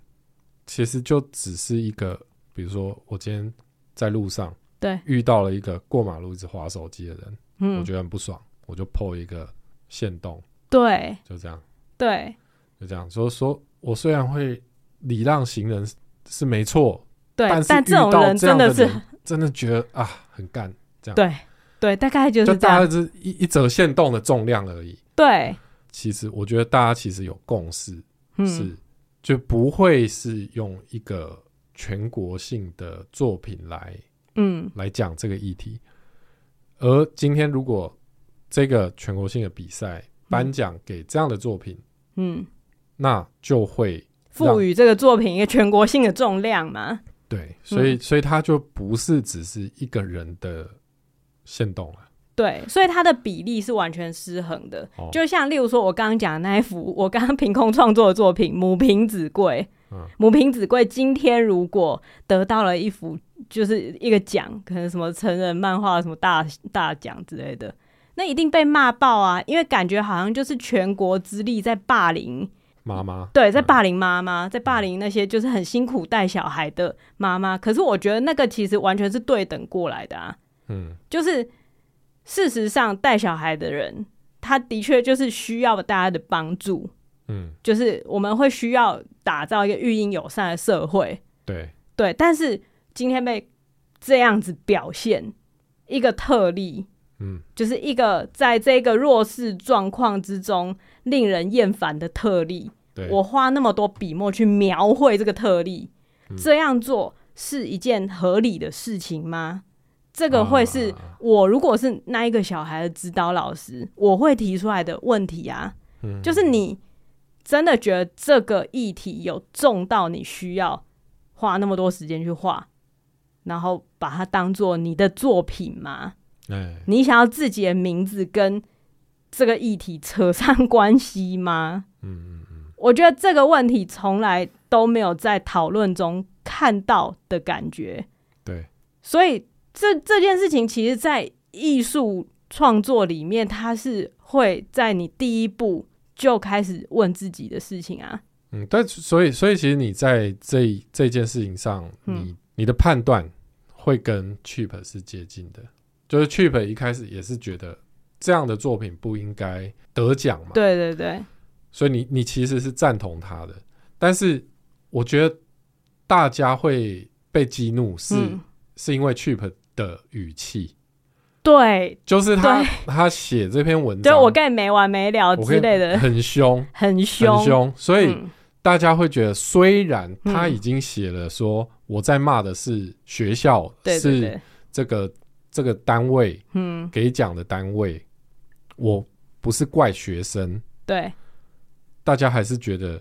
其实就只是一个，比如说我今天在路上，对，遇到了一个过马路一直滑手机的人，嗯，我觉得很不爽，我就 po 一个限动，对，就这样，对，就这样，所以说我虽然会礼让行人是没错。对，但，但这种人真的是真的觉得啊，很干这样。对对，大概就是就大概是一一折线动的重量而已。对，其实我觉得大家其实有共识，嗯、是就不会是用一个全国性的作品来嗯来讲这个议题。而今天如果这个全国性的比赛颁奖给这样的作品，嗯，那就会赋予这个作品一个全国性的重量嘛。对，所以、嗯、所以它就不是只是一个人的限动了。对，所以它的比例是完全失衡的。哦、就像例如说，我刚刚讲的那一幅，我刚刚凭空创作的作品《母凭子贵》。嗯，母凭子贵今天如果得到了一幅，就是一个奖，可能什么成人漫画什么大大奖之类的，那一定被骂爆啊！因为感觉好像就是全国之力在霸凌妈妈，对，在霸凌妈妈，在霸凌那些就是很辛苦带小孩的妈妈。可是我觉得那个其实完全是对等过来的啊。嗯，就是。事实上，带小孩的人，他的确就是需要大家的帮助。嗯，就是我们会需要打造一个育婴友善的社会。对对，但是今天被这样子表现一个特例，嗯，就是一个在这个弱势状况之中令人厌烦的特例。对，我花那么多笔墨去描绘这个特例，嗯，这样做是一件合理的事情吗？这个会是我如果是那一个小孩的指导老师，我会提出来的问题啊。就是你真的觉得这个议题有重到你需要花那么多时间去画，然后把它当做你的作品吗？你想要自己的名字跟这个议题扯上关系吗？嗯嗯嗯我觉得这个问题从来都没有在讨论中看到的感觉。对，所以。这这件事情，其实，在艺术创作里面，它是会在你第一步就开始问自己的事情啊。嗯，但所以，所以，其实你在这这件事情上，你、嗯、你的判断会跟 Cheap 是接近的。就是 Cheap 一开始也是觉得这样的作品不应该得奖嘛。对对对。所以你你其实是赞同他的，但是我觉得大家会被激怒是、嗯、是因为 Cheap。的语气，对，就是他他写这篇文章，对我跟你没完没了之类的，很凶，很凶，很凶，所以大家会觉得，虽然他已经写了说我在骂的是学校，是这个这个单位，嗯，给奖的单位，我不是怪学生，对，大家还是觉得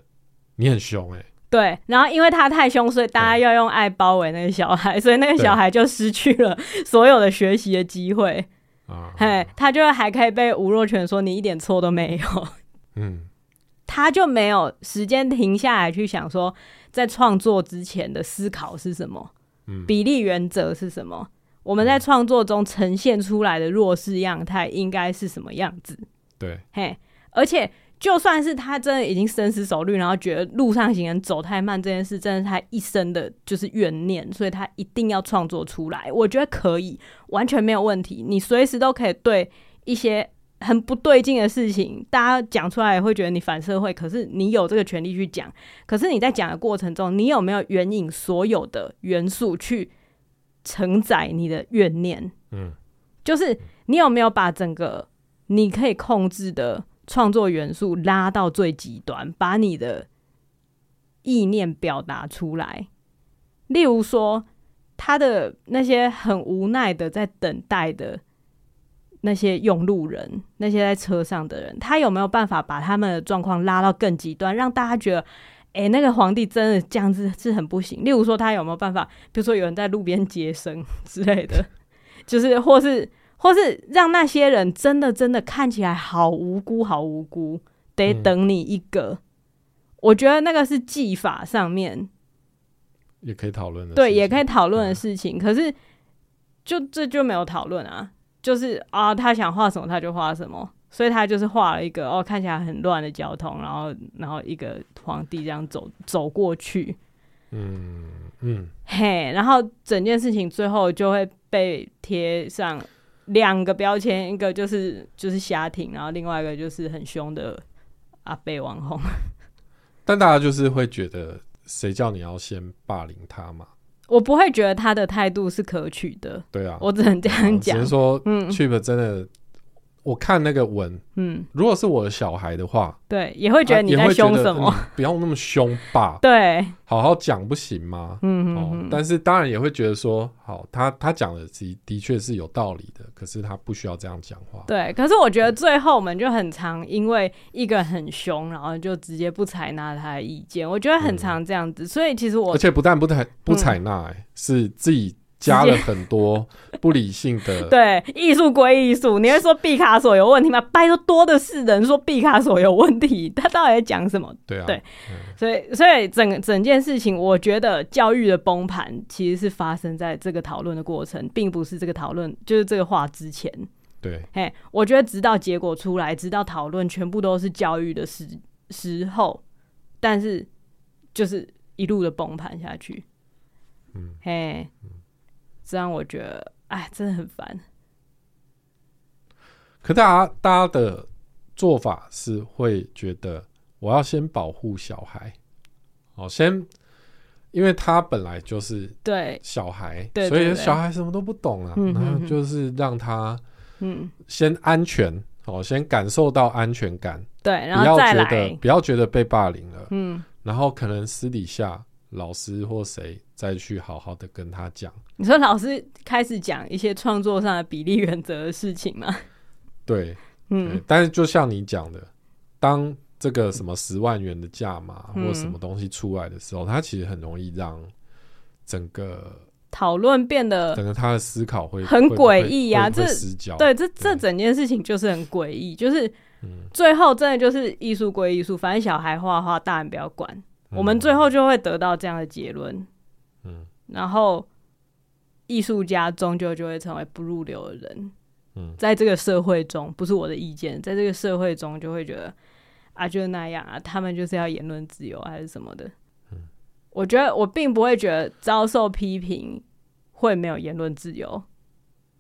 你很凶，哎。对，然后因为他太凶，所以大家要用爱包围那个小孩，所以那个小孩就失去了所有的学习的机会。啊，嘿，他就还可以被吴若权说你一点错都没有。嗯，他就没有时间停下来去想说，在创作之前的思考是什么？嗯，比例原则是什么？我们在创作中呈现出来的弱势样态应该是什么样子？对，嘿，而且。就算是他真的已经深思熟虑，然后觉得路上行人走太慢这件事，真的是他一生的就是怨念，所以他一定要创作出来。我觉得可以，完全没有问题。你随时都可以对一些很不对劲的事情，大家讲出来也会觉得你反社会，可是你有这个权利去讲。可是你在讲的过程中，你有没有援引所有的元素去承载你的怨念？嗯，就是你有没有把整个你可以控制的。创作元素拉到最极端，把你的意念表达出来。例如说，他的那些很无奈的在等待的那些用路人，那些在车上的人，他有没有办法把他们的状况拉到更极端，让大家觉得，哎、欸，那个皇帝真的这样子是很不行。例如说，他有没有办法，比如说有人在路边接生 之类的，就是或是。或是让那些人真的真的看起来好无辜，好无辜，得等你一个。嗯、我觉得那个是技法上面也可以讨论的，对，也可以讨论的事情。嗯、可是就这就没有讨论啊，就是啊，他想画什么他就画什么，所以他就是画了一个哦，看起来很乱的交通，然后然后一个皇帝这样走走过去，嗯嗯，嘿，然后整件事情最后就会被贴上。两个标签，一个就是就是瞎挺，然后另外一个就是很凶的阿贝网红。但大家就是会觉得，谁叫你要先霸凌他嘛？我不会觉得他的态度是可取的。对啊，我只能这样讲。只是说，嗯，Cheap 真的我看那个文，嗯，如果是我的小孩的话，对，也会觉得你在凶什么，嗯、不要那么凶吧？对，好好讲不行吗？嗯，嗯，但是当然也会觉得说，好，他他讲的的的确是有道理的，可是他不需要这样讲话。对，可是我觉得最后我们就很常因为一个很凶，然后就直接不采纳他的意见。我觉得很常这样子，嗯、所以其实我而且不但不采不采纳，哎，是自己。加了很多不理性的，对，艺术归艺术。你会说毕卡索有问题吗？拜托，多的是人说毕卡索有问题，他到底在讲什么？对啊，对，所以，所以整整件事情，我觉得教育的崩盘其实是发生在这个讨论的过程，并不是这个讨论就是这个话之前。对，嘿，我觉得直到结果出来，直到讨论全部都是教育的时时候，但是就是一路的崩盘下去。嗯，嘿。这让我觉得，哎，真的很烦。可大家，大家的做法是会觉得，我要先保护小孩，哦，先，因为他本来就是对小孩，对，所以小孩什么都不懂啊。然后就是让他，嗯，先安全，哦，先感受到安全感，对，然后，不要觉得，不要觉得被霸凌了，嗯，然后可能私底下。老师或谁再去好好的跟他讲。你说老师开始讲一些创作上的比例原则的事情吗？对，嗯，但是就像你讲的，当这个什么十万元的价码或什么东西出来的时候，它其实很容易让整个讨论变得整个他的思考会很诡异呀。这对这这整件事情就是很诡异，就是最后真的就是艺术归艺术，反正小孩画画，大人不要管。我们最后就会得到这样的结论，嗯，然后艺术家终究就会成为不入流的人，嗯，在这个社会中，不是我的意见，在这个社会中就会觉得啊，就是那样啊，他们就是要言论自由还是什么的，嗯，我觉得我并不会觉得遭受批评会没有言论自由，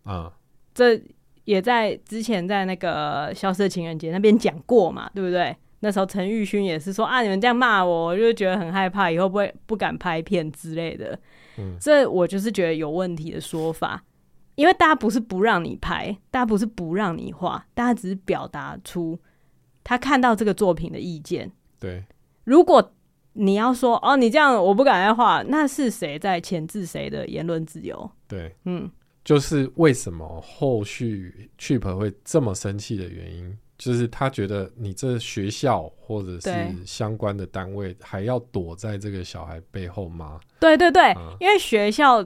啊，这也在之前在那个消失的情人节那边讲过嘛，对不对？那时候陈玉勋也是说啊，你们这样骂我，我就觉得很害怕，以后不会不敢拍片之类的。嗯，这我就是觉得有问题的说法，因为大家不是不让你拍，大家不是不让你画，大家只是表达出他看到这个作品的意见。对，如果你要说哦，你这样我不敢再画，那是谁在钳制谁的言论自由？对，嗯，就是为什么后续 Chip 会这么生气的原因。就是他觉得你这学校或者是相关的单位还要躲在这个小孩背后吗？对对对，嗯、因为学校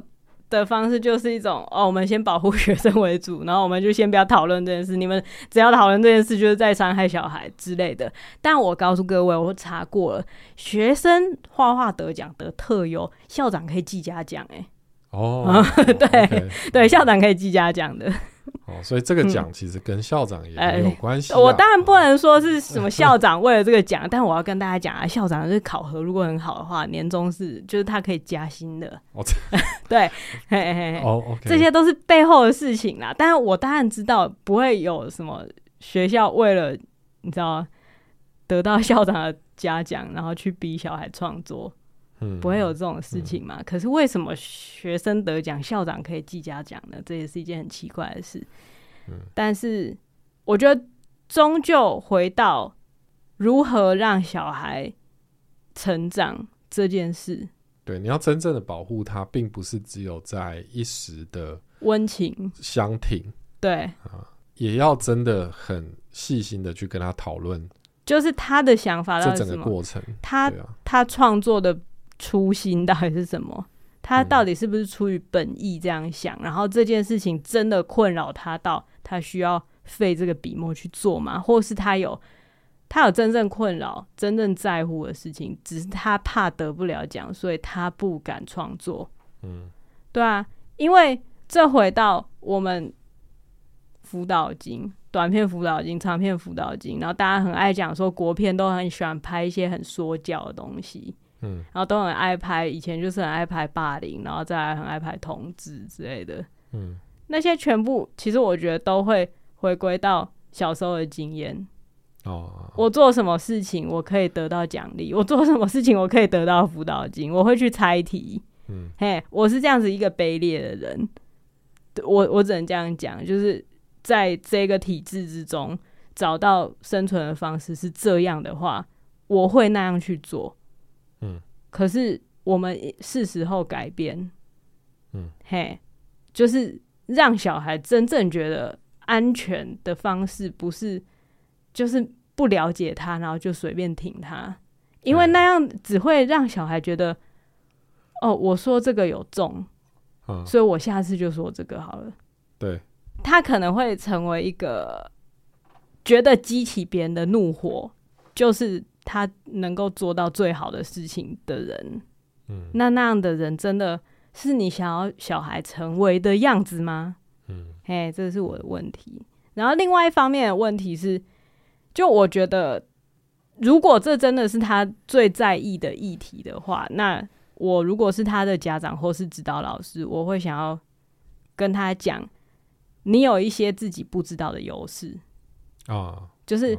的方式就是一种哦，我们先保护学生为主，然后我们就先不要讨论这件事。你们只要讨论这件事，就是在伤害小孩之类的。但我告诉各位，我查过了，学生画画得奖得特优，校长可以记嘉奖哎。哦，对、对，校长可以记嘉奖的。哦，所以这个奖其实跟校长也有关系、啊嗯欸。我当然不能说是什么校 长为了这个奖，但我要跟大家讲啊，校长是考核如果很好的话，年终是就是他可以加薪的。哦、对，嘿嘿嘿，哦 okay、这些都是背后的事情啦。但是我当然知道不会有什么学校为了你知道得到校长的嘉奖，然后去逼小孩创作。不会有这种事情嘛？嗯、可是为什么学生得奖，校长可以记嘉奖呢？这也是一件很奇怪的事。嗯、但是我觉得终究回到如何让小孩成长这件事。对，你要真正的保护他，并不是只有在一时的温情相挺。对啊，也要真的很细心的去跟他讨论，就是他的想法这整个过程，他、啊、他创作的。初心到底是什么？他到底是不是出于本意这样想？然后这件事情真的困扰他到他需要费这个笔墨去做吗？或是他有他有真正困扰、真正在乎的事情，只是他怕得不了奖，所以他不敢创作。嗯，对啊，因为这回到我们辅导金、短片辅导金、长片辅导金，然后大家很爱讲说国片都很喜欢拍一些很说教的东西。嗯，然后都很爱拍，以前就是很爱拍霸凌，然后再来很爱拍同志之类的。嗯，那些全部其实我觉得都会回归到小时候的经验。哦，我做什么事情我可以得到奖励？我做什么事情我可以得到辅导金？我会去猜题。嗯，嘿，我是这样子一个卑劣的人。我我只能这样讲，就是在这个体制之中找到生存的方式是这样的话，我会那样去做。嗯，可是我们是时候改变。嗯，嘿，就是让小孩真正觉得安全的方式，不是就是不了解他，然后就随便挺他，因为那样只会让小孩觉得，哦，我说这个有重，嗯，所以我下次就说这个好了。对，他可能会成为一个觉得激起别人的怒火，就是他能够做到最好的事情的人。嗯，那那样的人真的。是你想要小孩成为的样子吗？嗯，嘿，这是我的问题。然后另外一方面的问题是，就我觉得，如果这真的是他最在意的议题的话，那我如果是他的家长或是指导老师，我会想要跟他讲，你有一些自己不知道的优势啊，就是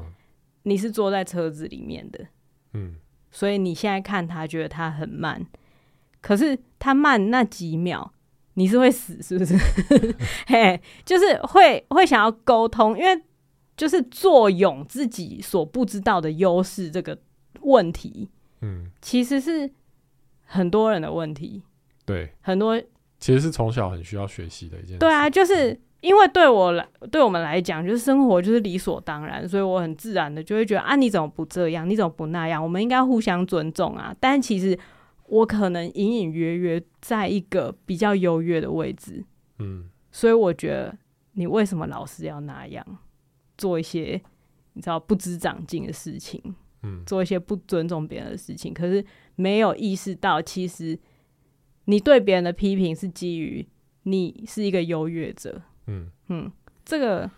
你是坐在车子里面的，嗯，所以你现在看他觉得他很慢。可是他慢那几秒，你是会死是不是？嘿，就是会会想要沟通，因为就是作用自己所不知道的优势这个问题，嗯，其实是很多人的问题。对，很多其实是从小很需要学习的一件事。对啊，就是因为对我来，对我们来讲，就是生活就是理所当然，所以我很自然的就会觉得啊，你怎么不这样？你怎么不那样？我们应该互相尊重啊。但其实。我可能隐隐约约在一个比较优越的位置，嗯，所以我觉得你为什么老是要那样做一些你知道不知长进的事情，嗯，做一些不尊重别人的事情，可是没有意识到其实你对别人的批评是基于你是一个优越者，嗯嗯，这个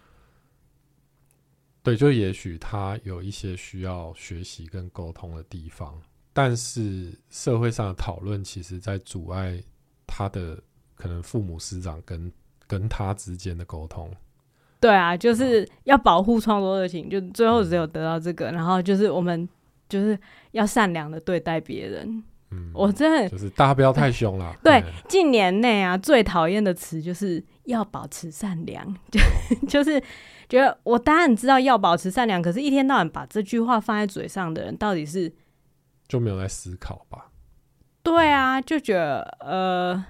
对，就也许他有一些需要学习跟沟通的地方。但是社会上的讨论，其实在阻碍他的可能父母师长跟跟他之间的沟通。对啊，就是要保护创作热情，就最后只有得到这个，嗯、然后就是我们就是要善良的对待别人。嗯，我真的就是大家不要太凶了。对，对近年内啊，最讨厌的词就是要保持善良，就就是觉得我当然知道要保持善良，可是一天到晚把这句话放在嘴上的人，到底是？就没有在思考吧？对啊，就觉得呃，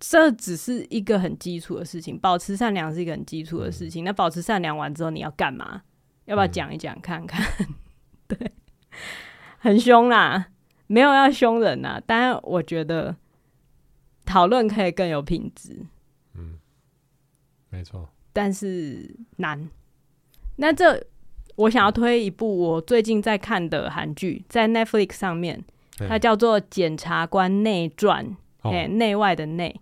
这只是一个很基础的事情，保持善良是一个很基础的事情。嗯、那保持善良完之后，你要干嘛？要不要讲一讲看看？嗯、对，很凶啦，没有要凶人呐。但我觉得讨论可以更有品质。嗯，没错。但是难。那这。我想要推一部我最近在看的韩剧，在 Netflix 上面，它叫做《检察官内传》，哎，内外的内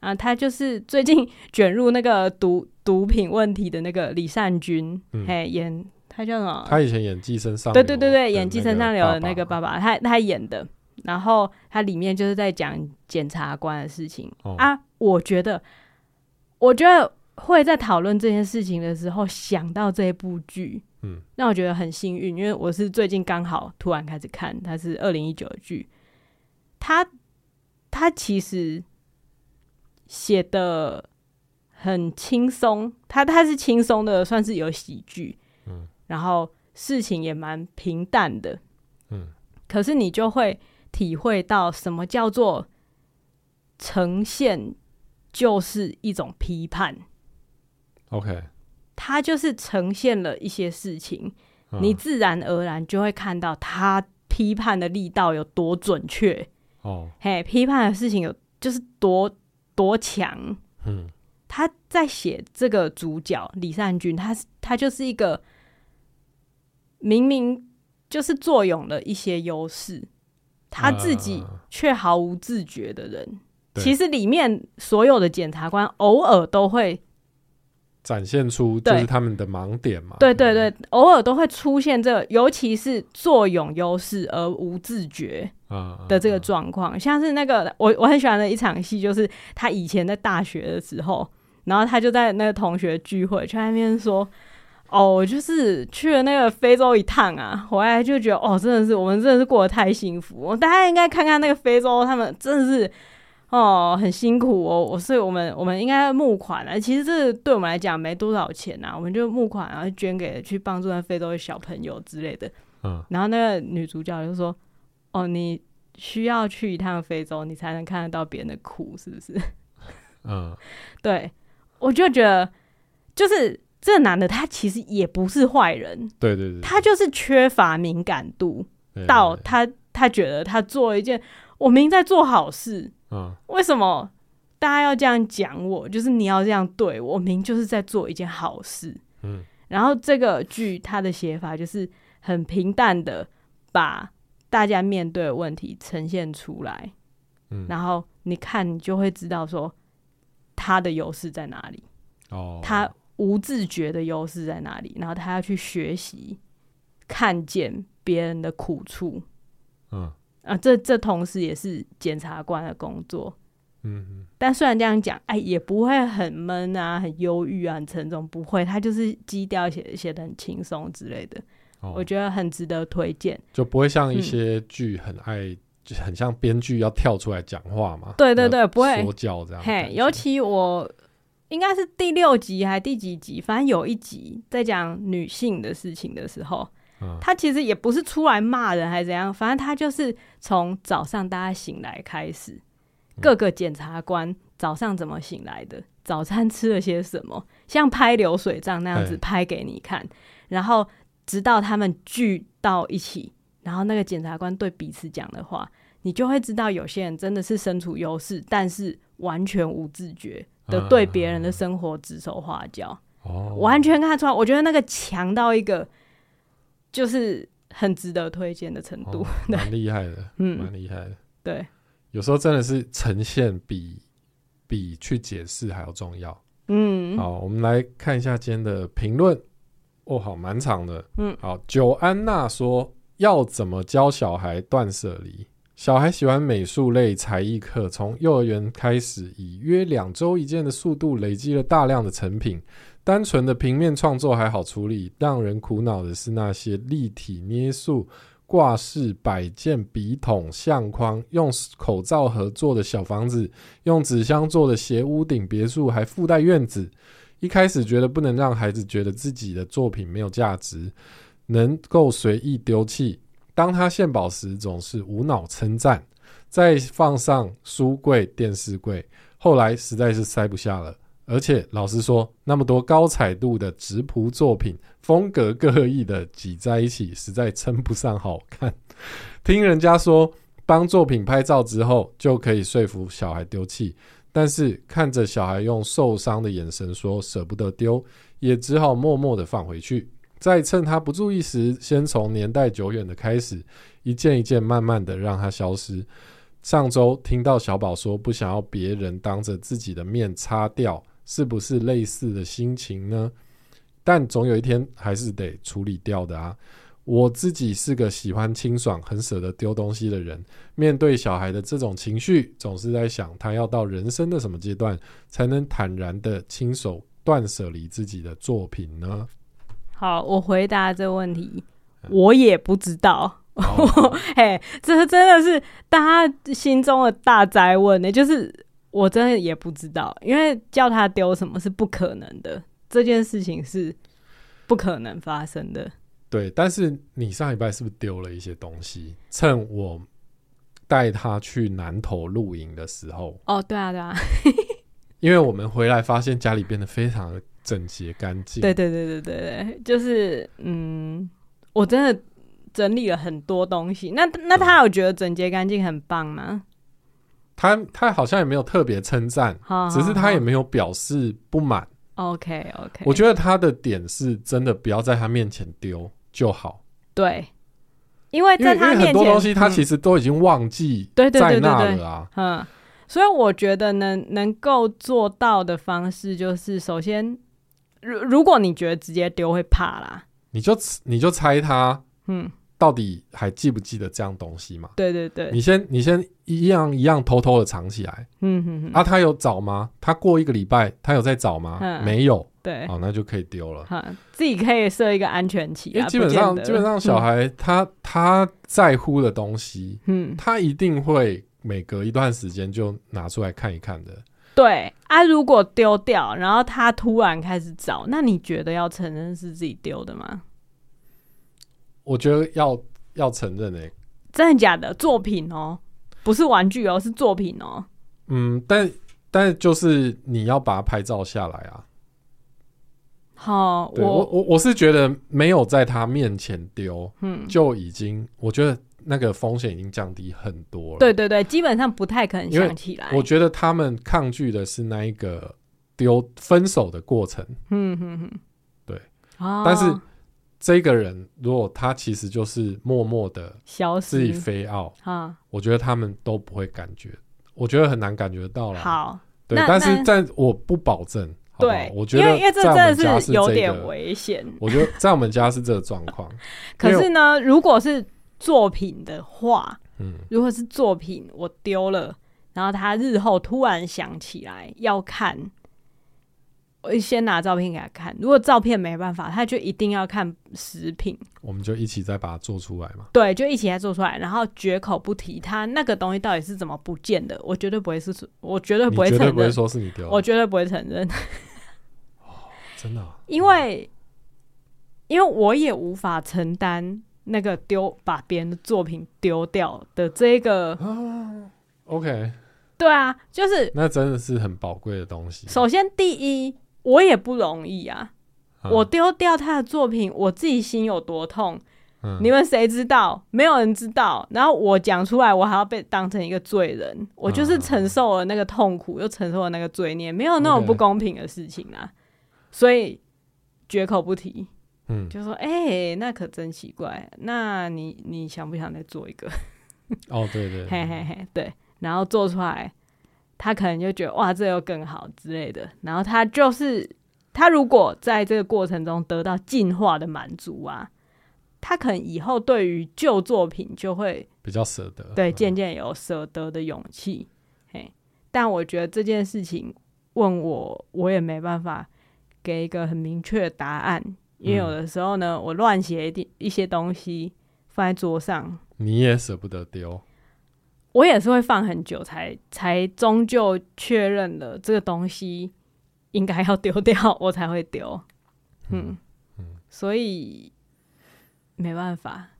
啊，他就是最近卷入那个毒毒品问题的那个李善均，哎、嗯，演他叫什么？他以前演《寄生上流》，对对对对，演《寄生上流》的那个爸爸，他他演的，然后它里面就是在讲检察官的事情、哦、啊，我觉得，我觉得会在讨论这件事情的时候想到这部剧。嗯，那我觉得很幸运，因为我是最近刚好突然开始看，它是二零一九的剧，它它其实写的很轻松，它它是轻松的，算是有喜剧，嗯，然后事情也蛮平淡的，嗯，可是你就会体会到什么叫做呈现，就是一种批判，OK。他就是呈现了一些事情，嗯、你自然而然就会看到他批判的力道有多准确。哦，嘿，批判的事情有就是多多强，嗯，他在写这个主角李善均，他他就是一个明明就是坐拥了一些优势，他自己却毫无自觉的人，嗯、其实里面所有的检察官偶尔都会。展现出就是他们的盲点嘛？对对对，偶尔都会出现这个，尤其是坐拥优势而无自觉的这个状况。像是那个我我很喜欢的一场戏，就是他以前在大学的时候，然后他就在那个同学聚会，去那边说：“哦，我就是去了那个非洲一趟啊，回来就觉得哦，真的是我们真的是过得太幸福。大家应该看看那个非洲，他们真的是哦，很辛苦哦，我所以我们我们应该募款啊。其实这对我们来讲没多少钱啊，我们就募款，然后捐给去帮助那非洲的小朋友之类的。嗯，然后那个女主角就说：“哦，你需要去一趟非洲，你才能看得到别人的苦，是不是？” 嗯，对，我就觉得就是这个男的他其实也不是坏人，对对对，他就是缺乏敏感度，对对对，到他他觉得他做一件我明明在做好事，嗯，为什么大家要这样讲我？就是你要这样对我，我明明就是在做一件好事，嗯，然后这个剧他的写法就是。很平淡的把大家面对的问题呈现出来，嗯，然后你看，你就会知道说他的优势在哪里，哦，他无自觉的优势在哪里，然后他要去学习看见别人的苦处，嗯，啊，这这同时也是检察官的工作，嗯嗯，但虽然这样讲，哎，也不会很闷啊，很忧郁啊，很沉重，不会，他就是基调写写得很轻松之类的。我觉得很值得推荐，就不会像一些剧很爱，嗯、就很像编剧要跳出来讲话嘛。对对对，不会说教这样。嘿，尤其我应该是第六集还是第几集，反正有一集在讲女性的事情的时候，嗯、他其实也不是出来骂人还是怎样，反正他就是从早上大家醒来开始，嗯、各个检察官早上怎么醒来的，早餐吃了些什么，像拍流水账那样子拍给你看，然后。直到他们聚到一起，然后那个检察官对彼此讲的话，你就会知道有些人真的是身处优势，但是完全无自觉的对别人的生活指手画脚，哦，完全看出来。我觉得那个强到一个，就是很值得推荐的程度，蛮厉害的，嗯，蛮厉害的。对，有时候真的是呈现比比去解释还要重要。嗯，好，我们来看一下今天的评论。哦，好，蛮长的。嗯，好。九安娜说：“要怎么教小孩断舍离？小孩喜欢美术类才艺课，从幼儿园开始，以约两周一件的速度累积了大量的成品。单纯的平面创作还好处理，让人苦恼的是那些立体捏塑、挂饰、摆件、笔筒、相框，用口罩盒做的小房子，用纸箱做的斜屋顶别墅，还附带院子。”一开始觉得不能让孩子觉得自己的作品没有价值，能够随意丢弃。当他献宝时，总是无脑称赞。再放上书柜、电视柜，后来实在是塞不下了。而且老实说，那么多高彩度的质朴作品，风格各异的挤在一起，实在称不上好看。听人家说，帮作品拍照之后，就可以说服小孩丢弃。但是看着小孩用受伤的眼神说舍不得丢，也只好默默的放回去。再趁他不注意时，先从年代久远的开始，一件一件慢慢的让他消失。上周听到小宝说不想要别人当着自己的面擦掉，是不是类似的心情呢？但总有一天还是得处理掉的啊。我自己是个喜欢清爽、很舍得丢东西的人。面对小孩的这种情绪，总是在想他要到人生的什么阶段，才能坦然的亲手断舍离自己的作品呢？好，我回答这个问题，我也不知道。哦、嘿，这真的是大家心中的大灾问呢。就是我真的也不知道，因为叫他丢什么是不可能的，这件事情是不可能发生的。对，但是你上礼拜是不是丢了一些东西？趁我带他去南头露营的时候。哦，对啊，对啊，因为我们回来发现家里变得非常的整洁干净。对对对对对对，就是嗯，我真的整理了很多东西。那那他有觉得整洁干净很棒吗？他他好像也没有特别称赞，只是他也没有表示不满。OK OK，我觉得他的点是真的不要在他面前丢。就好，对，因为在他面前很多东西，他其实都已经忘记在那了啊。嗯，所以我觉得能能够做到的方式，就是首先，如如果你觉得直接丢会怕啦，你就你就猜他，嗯。到底还记不记得这样东西嘛？对对对，你先你先一样一样偷偷的藏起来。嗯哼哼。啊，他有找吗？他过一个礼拜，他有在找吗？嗯、没有。对，好，那就可以丢了。自己可以设一个安全期。因为基本上基本上小孩他、嗯、他在乎的东西，嗯，他一定会每隔一段时间就拿出来看一看的。对啊，如果丢掉，然后他突然开始找，那你觉得要承认是自己丢的吗？我觉得要要承认诶、欸，真的假的？作品哦，不是玩具哦，是作品哦。嗯，但但就是你要把它拍照下来啊。好，我我我是觉得没有在他面前丢，嗯，就已经我觉得那个风险已经降低很多了。对对对，基本上不太可能想起来。我觉得他们抗拒的是那一个丢分手的过程。嗯哼哼，对。哦，但是这个人如果他其实就是默默的消失，自己飞傲啊，我觉得他们都不会感觉，我觉得很难感觉到了。好，对，但是在我不保证。对，我觉得因为这真的是有点危险。我觉得在我们家是这个状况。可是呢，如果是作品的话，嗯，如果是作品我丢了，然后他日后突然想起来要看，我先拿照片给他看。如果照片没办法，他就一定要看食品。我们就一起再把它做出来嘛。对，就一起再做出来，然后绝口不提他那个东西到底是怎么不见的。我绝对不会是，我绝对不会承认，绝对不会说是你丢，我绝对不会承认。真的，因为因为我也无法承担那个丢把别人的作品丢掉的这个。OK，对啊，就是那真的是很宝贵的东西。首先，第一，我也不容易啊。我丢掉他的作品，我自己心有多痛，你们谁知道？没有人知道。然后我讲出来，我还要被当成一个罪人。我就是承受了那个痛苦，又承受了那个罪孽，没有那种不公平的事情啊。所以绝口不提，嗯，就说哎、欸，那可真奇怪。那你你想不想再做一个？哦，对对，嘿嘿嘿，对。然后做出来，他可能就觉得哇，这又更好之类的。然后他就是他如果在这个过程中得到进化的满足啊，他可能以后对于旧作品就会比较舍得，对，渐渐有舍得的勇气。嗯、嘿，但我觉得这件事情问我，我也没办法。给一个很明确的答案，因为有的时候呢，嗯、我乱写一点一些东西放在桌上，你也舍不得丢，我也是会放很久才才终究确认了这个东西应该要丢掉，我才会丢。嗯，所以没办法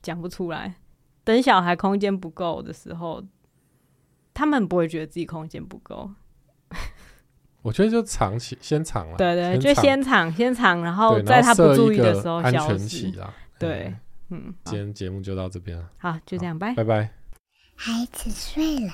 讲不出来。等小孩空间不够的时候，他们不会觉得自己空间不够。我觉得就藏起，先藏了。对对，就先藏，先藏，然后在他不注意的时候消失。安全期啦。对，嗯，今天节目就到这边了。好，就这样，拜拜拜。孩子睡了。